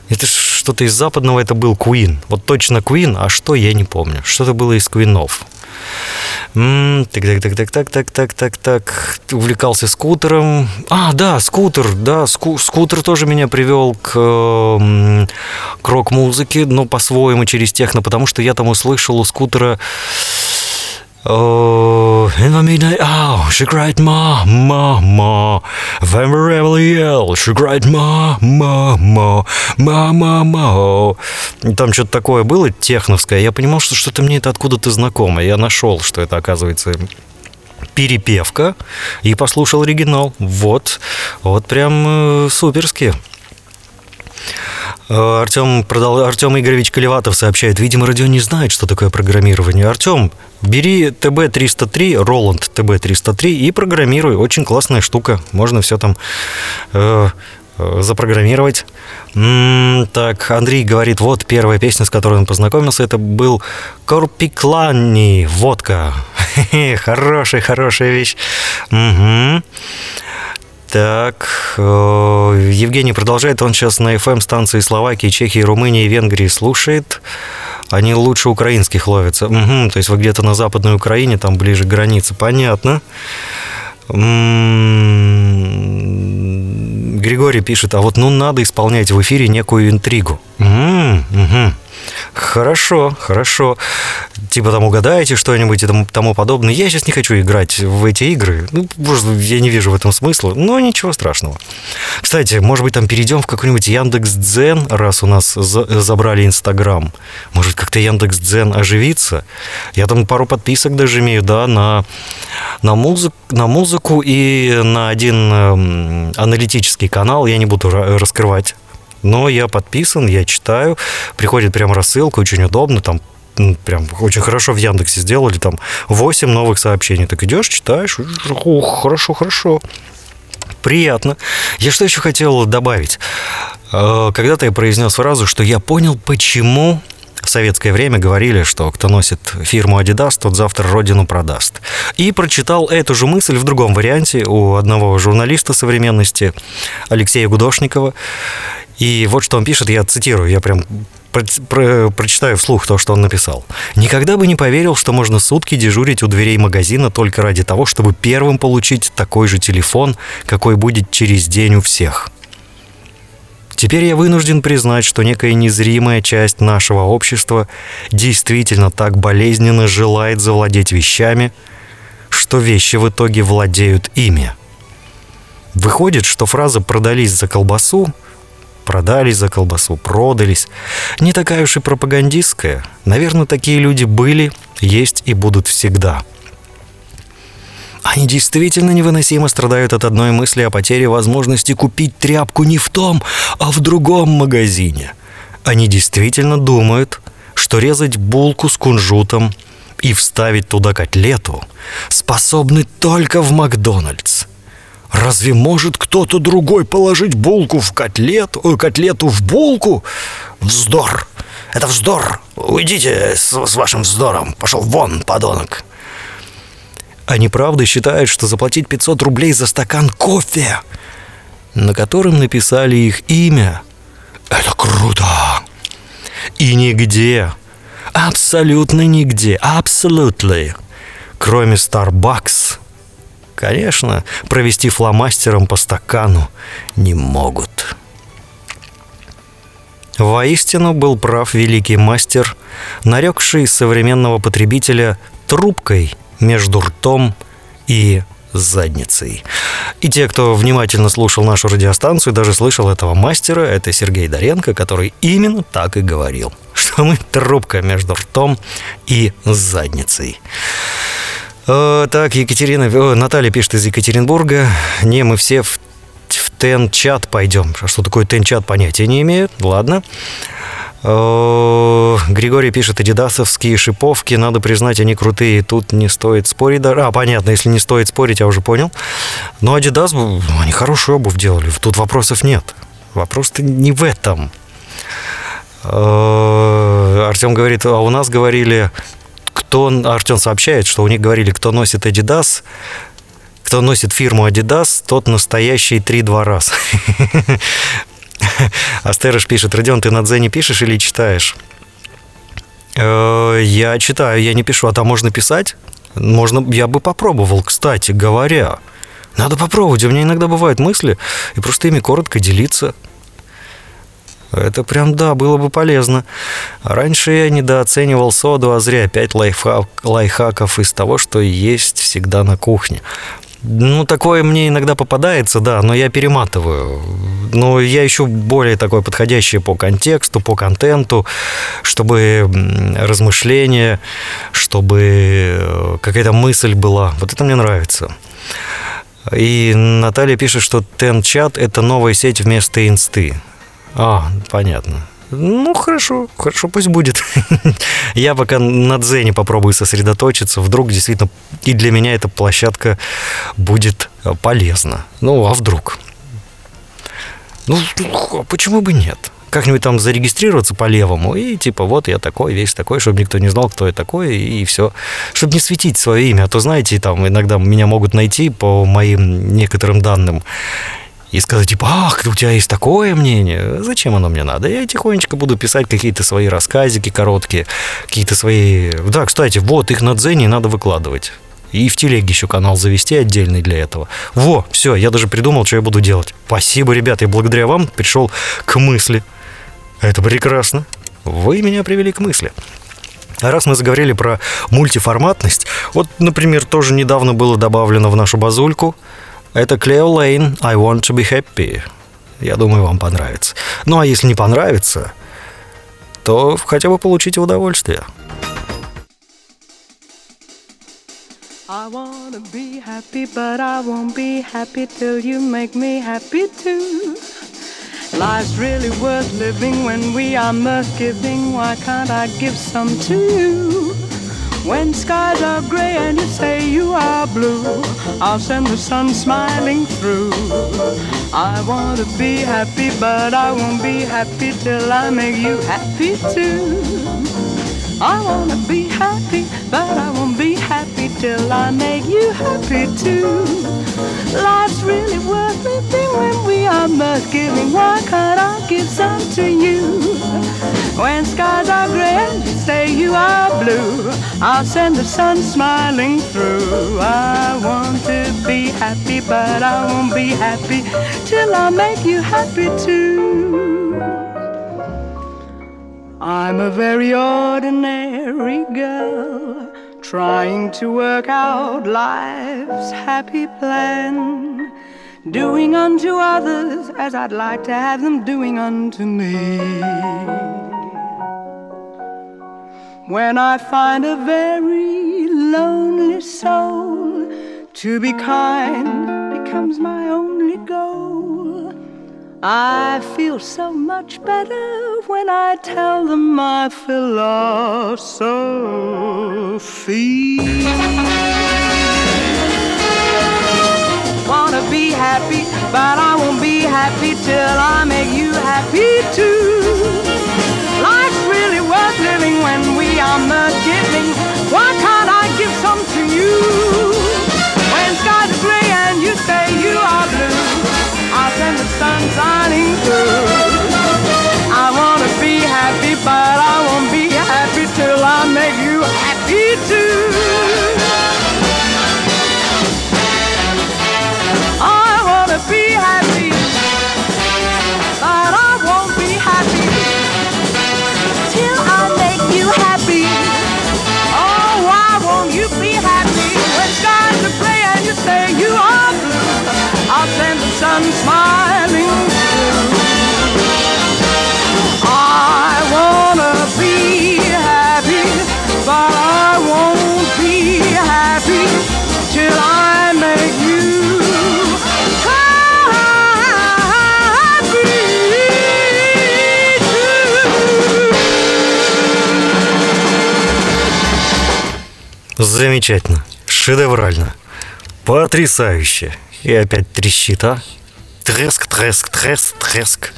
Это что-то из западного, это был Queen. Вот точно Queen, а что я не помню. Что-то было из. М, Так, так, так, так, так, так, так, так, так. Увлекался скутером. А, да, скутер, да, ску- скутер тоже меня привел к, м, к рок-музыке, но по-своему через техно, потому что я там услышал у скутера Oh, in the midnight hour, she cried, Ma, Ma, Ma. When we rebel yell, she cried, Ma, Ma, Ma, Ma, Ma, Ma. Там что-то такое было техновское. Я понимал, что что-то мне это откуда-то знакомо. Я нашел, что это, оказывается, перепевка и послушал оригинал. Вот, вот прям э, суперски. Э, Артем, продал... Артем Игоревич Колеватов сообщает, видимо, Родион не знает, что такое программирование. Артем, бери ТБ-303, Роланд ТБ-303 и программируй. Очень классная штука. Можно все там э, э, запрограммировать. М, так, Андрей говорит, вот первая песня, с которой он познакомился, это был Корпиклани, водка. Хорошая, хорошая вещь. Мгм. Так, э, Евгений продолжает, он сейчас на FM-станции Словакии, Чехии, Румынии, Венгрии слушает. Они лучше украинских ловятся. Мгм, то есть вы где-то на Западной Украине, там ближе к границе. Понятно. М, Григорий пишет, а вот ну надо исполнять в эфире некую интригу. М, мгм. Хорошо, хорошо. Типа там угадаете что-нибудь и тому, тому подобное. Я сейчас не хочу играть в эти игры. Ну, просто я не вижу в этом смысла. Но ничего страшного. Кстати, может быть, там перейдем в какой-нибудь Яндекс Дзен, раз у нас за- забрали Инстаграм. Может, как-то Яндекс Дзен оживится? Я там пару подписок даже имею, да, на, на, музык, на музыку и на один эм, аналитический канал. Я не буду ра- раскрывать но я подписан, я читаю, приходит прям рассылка, очень удобно, там прям очень хорошо в Яндексе сделали, там 8 новых сообщений. Так идешь, читаешь, ух, хорошо, хорошо. Приятно. Я что еще хотел добавить? Э, Когда-то я произнес фразу, что я понял, почему в советское время говорили, что кто носит фирму Adidas, тот завтра родину продаст. И прочитал эту же мысль в другом варианте у одного журналиста современности Алексея Гудошникова. И вот что он пишет, я цитирую, я прям про- про- прочитаю вслух то, что он написал. «Никогда бы не поверил, что можно сутки дежурить у дверей магазина только ради того, чтобы первым получить такой же телефон, какой будет через день у всех». Теперь я вынужден признать, что некая незримая часть нашего общества действительно так болезненно желает завладеть вещами, что вещи в итоге владеют ими. Выходит, что фраза «продались за колбасу» продались за колбасу, продались. Не такая уж и пропагандистская. Наверное, такие люди были, есть и будут всегда. Они действительно невыносимо страдают от одной мысли о потере возможности купить тряпку не в том, а в другом магазине. Они действительно думают, что резать булку с кунжутом и вставить туда котлету способны только в Макдональдс. Разве может кто-то другой положить булку в котлету, э, котлету в булку? Вздор! Это вздор! Уйдите с, с вашим вздором! Пошел вон, подонок! Они правда считают, что заплатить 500 рублей за стакан кофе, на котором написали их имя, это круто! И нигде, абсолютно нигде, абсолютно, кроме Starbucks, конечно, провести фломастером по стакану не могут. Воистину был прав великий мастер, нарекший современного потребителя трубкой между ртом и задницей. И те, кто внимательно слушал нашу радиостанцию, даже слышал этого мастера, это Сергей Доренко, который именно так и говорил, что мы трубка между ртом и задницей. Э, Так, Екатерина, э, Наталья пишет из Екатеринбурга. Не, мы все в, в Тен-чат пойдем. А Что такое Тен-чат, понятия не имею. Ладно. Э, Григорий пишет, адидасовские шиповки, надо признать, они крутые, тут не стоит спорить. А, понятно, если не стоит спорить, я уже понял. Но Адидас, они хорошую обувь делали, тут вопросов нет. Вопрос-то не в этом. Артем говорит, а у нас говорили, кто... Артем сообщает, что у них говорили, кто носит Adidas, кто носит фирму Adidas, тот настоящий три-два раз. Астерыш пишет, Родион, ты на Дзене пишешь или читаешь? Э, Я читаю, я не пишу, а там можно писать? Можно, я бы попробовал, кстати говоря. Надо попробовать, у меня иногда бывают мысли, и просто ими коротко делиться. Это прям, да, было бы полезно. Раньше я недооценивал соду, а зря пять лайфхак, лайфхаков из того, что есть всегда на кухне. Ну, такое мне иногда попадается, да, но я перематываю. Но я ищу более такое подходящее по контексту, по контенту, чтобы размышление, чтобы э, какая-то мысль была. Вот это мне нравится. И Наталья пишет, что Тен-чат – это новая сеть вместо инсты. А, понятно. Ну, хорошо, хорошо, пусть будет. Я пока на Дзене попробую сосредоточиться. Вдруг действительно и для меня эта площадка будет э, полезна. Ну, а вдруг? Ну, а почему бы нет? Как-нибудь там зарегистрироваться по левому и типа вот я такой, весь такой, чтобы никто не знал, кто я такой, и все. Чтобы не светить свое имя. А то, знаете, там иногда меня могут найти по моим некоторым данным и сказать, типа, ах, у тебя есть такое мнение, зачем оно мне надо? Я тихонечко буду писать какие-то свои рассказики короткие, какие-то свои... Да, кстати, вот их на Дзене надо выкладывать. И в телеге еще канал завести отдельный для этого. Во, все, я даже придумал, что я буду делать. Спасибо, ребята, я благодаря вам пришел к мысли. Это прекрасно. Вы меня привели к мысли. А раз мы заговорили про мультиформатность, вот, например, тоже недавно было добавлено в нашу базульку. Это Клео Лейн «I want to be happy». Я думаю, вам понравится. Ну, а если не понравится, то хотя бы получите удовольствие. I wanna be happy, but I won't be happy till you make me happy too. Life's really worth living when we are mirth giving. Why can't I give some to you? When skies are gray and you say you are blue, I'll send the sun smiling through. I want to be happy, but I won't be happy till I make you happy too. I want to be happy, but I won't till I make you happy too. Life's really worth living when we are mirth giving. Why can't I give some to you? When skies are gray and you say you are blue, I'll send the sun smiling through. I want to be happy, but I won't be happy till I make you happy too. I'm a very ordinary girl trying to work out life's happy plan. Doing unto others as I'd like to have them doing unto me. When I find a very lonely soul, to be kind becomes my only goal. I feel so much better when I tell them my philosophy. Wanna be happy, but I won't be happy till I make you happy too. Life's really worth living when we are mirth giving. Why can't I give some to you? Tanzania Замечательно. Шедеврально. Потрясающе. И опять трещит, а? Треск, треск, треск, треск.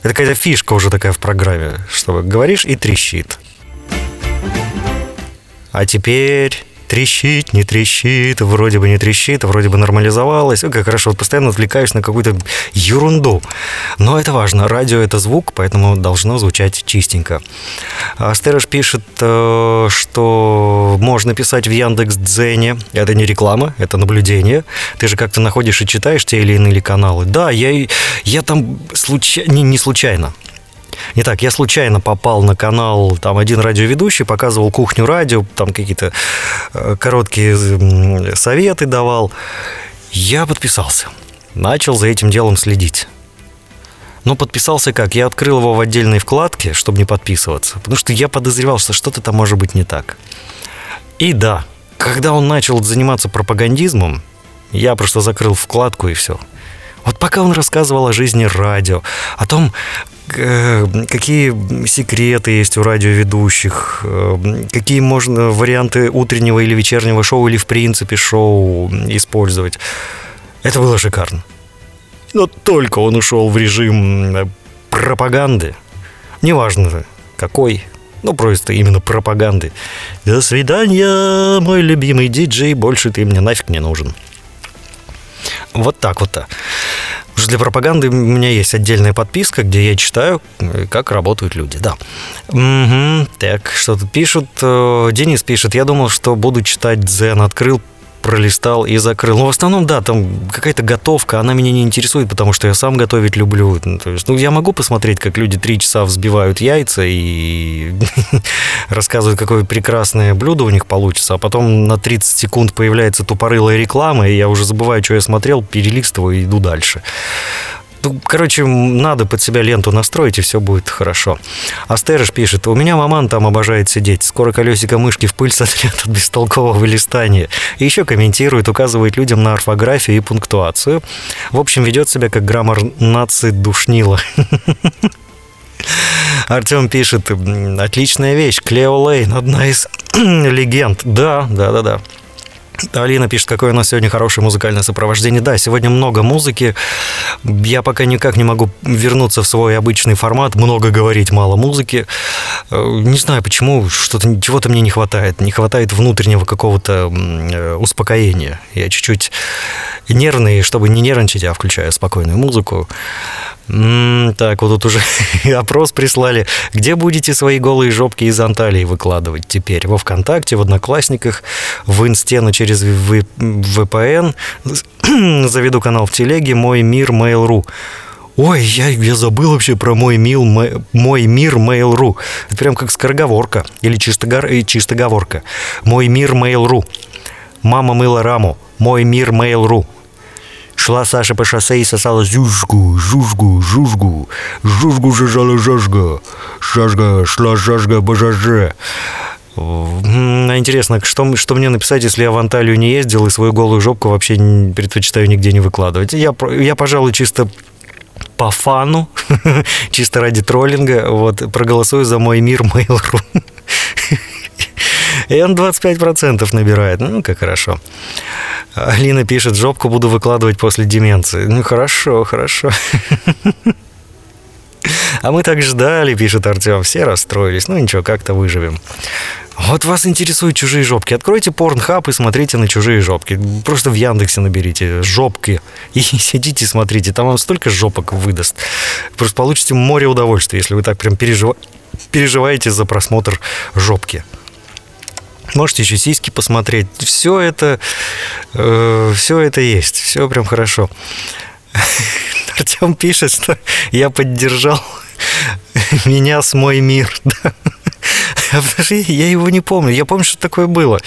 Это какая-то фишка уже такая в программе, что говоришь и трещит. А теперь трещит, не трещит, вроде бы не трещит, вроде бы нормализовалось. Ой, как хорошо, вот постоянно отвлекаюсь на какую-то ерунду. Но это важно, радио это звук, поэтому должно звучать чистенько. А Стереш пишет, э, что можно писать в Яндекс Дзене. Это не реклама, это наблюдение. Ты же как-то находишь и читаешь те или иные каналы. Да, я, я там случай... не, не случайно. Итак, я случайно попал на канал, там один радиоведущий показывал кухню радио, там какие-то э, короткие м, советы давал. Я подписался, начал за этим делом следить. Но подписался как? Я открыл его в отдельной вкладке, чтобы не подписываться, потому что я подозревал, что что-то там может быть не так. И да, когда он начал заниматься пропагандизмом, я просто закрыл вкладку и все. Вот пока он рассказывал о жизни радио, о том, э, какие секреты есть у радиоведущих, э, какие можно варианты утреннего или вечернего шоу, или в принципе шоу использовать. Это было шикарно. Но только он ушел в режим э, пропаганды, неважно какой, ну просто именно пропаганды. До свидания, мой любимый диджей, больше ты мне нафиг не нужен. Вот так вот-то. Уже для пропаганды у меня есть отдельная подписка, где я читаю, э, как работают люди, да. Мгм. Так, что тут пишут? Э, Денис пишет, я думал, что буду читать Дзен, открыл пролистал и закрыл. Ну, в основном, да, там какая-то готовка, она меня не интересует, потому что я сам готовить люблю. Ну, то есть, ну, я могу посмотреть, как люди три часа взбивают яйца и рассказывают, какое прекрасное блюдо у них получится, а потом на 30 секунд появляется тупорылая реклама, и я уже забываю, что я смотрел, перелистываю и иду дальше. Ну, короче, надо под себя ленту настроить, и все будет хорошо. Астерыш пишет, у меня маман там обожает сидеть. Скоро колесико мышки в пыль сотрет от бестолкового листания. И еще комментирует, указывает людям на орфографию и пунктуацию. В общем, ведет себя как граммар нации душнила. Артем пишет, отличная вещь, Клео Лейн, одна из легенд. Да, да, да, да. Алина пишет, какое у нас сегодня хорошее музыкальное сопровождение. Да, сегодня много музыки. Я пока никак не могу вернуться в свой обычный формат. Много говорить, мало музыки. Э, Не знаю почему, что-то чего-то мне не хватает. Не хватает внутреннего какого-то э, успокоения. Я чуть-чуть нервный, чтобы не нервничать, я включаю спокойную музыку. Так, вот тут уже опрос прислали. Где будете свои голые жопки из Анталии выкладывать теперь? Во ВКонтакте, в Одноклассниках, в Инсте, но через VPN. Заведу канал в Телеге «Мой мир Mail.ru». Ой, я, я забыл вообще про мой, мил, мой мир Mail.ru. Это прям как скороговорка или чистогор, и чистоговорка. Мой мир Mail.ru. Мама мыла раму. Мой мир Mail.ru. Шла Саша по шоссе и сосала зюжгу, жужгу, жужгу, жужгу жужжала жажга, жажга, шла жажга, божаже. М, А интересно, что, что мне написать, если я в Анталию не ездил и свою голую жопку вообще предпочитаю нигде не выкладывать? Я, я пожалуй, чисто по фану, чисто ради троллинга, вот, проголосую за мой мир Mail.ru. И он 25% набирает. Ну, как хорошо. Алина пишет, жопку буду выкладывать после деменции. Ну, хорошо, хорошо. А мы так ждали, пишет Артем. Все расстроились. Ну, ничего, как-то выживем. Вот вас интересуют чужие жопки. Откройте порнхаб и смотрите на чужие жопки. Просто в Яндексе наберите жопки и сидите смотрите. Там вам столько жопок выдаст. Просто получите море удовольствия, если вы так прям пережива- переживаете за просмотр жопки. Можете еще сиськи посмотреть. Все это, все это есть. Все прям хорошо. Артем пишет, что я поддержал меня с мой мир. А я его не помню. Я помню, что такое было.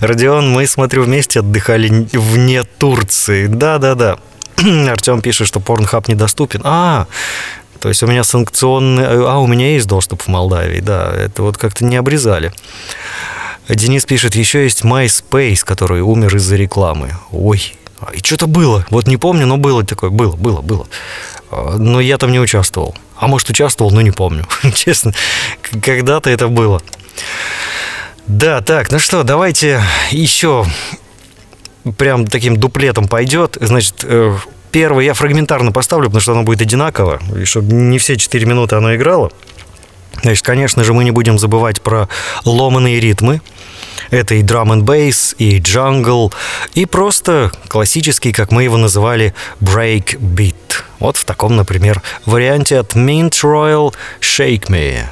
Родион, мы, смотрю, вместе отдыхали вне Турции. Да-да-да. Артем пишет, что порнхаб недоступен. А, то есть у меня санкционный... А, у меня есть доступ в Молдавии, да. Это вот как-то не обрезали. Денис пишет, еще есть MySpace, который умер из-за рекламы. Ой, а, и что-то было. Вот не помню, но было такое. Было, было, было. А, Но я там не участвовал. А может, участвовал, но не помню. Честно, когда-то это было. Да, так, ну что, давайте еще прям таким дуплетом пойдет. Значит, э, первый я фрагментарно поставлю, потому что оно будет одинаково, и чтобы не все 4 минуты оно играло. Значит, конечно же, мы не будем забывать про ломаные ритмы. Это и драм and бейс, и джангл, и просто классический, как мы его называли, break beat. Вот в таком, например, варианте от Mint Royal Shake Me.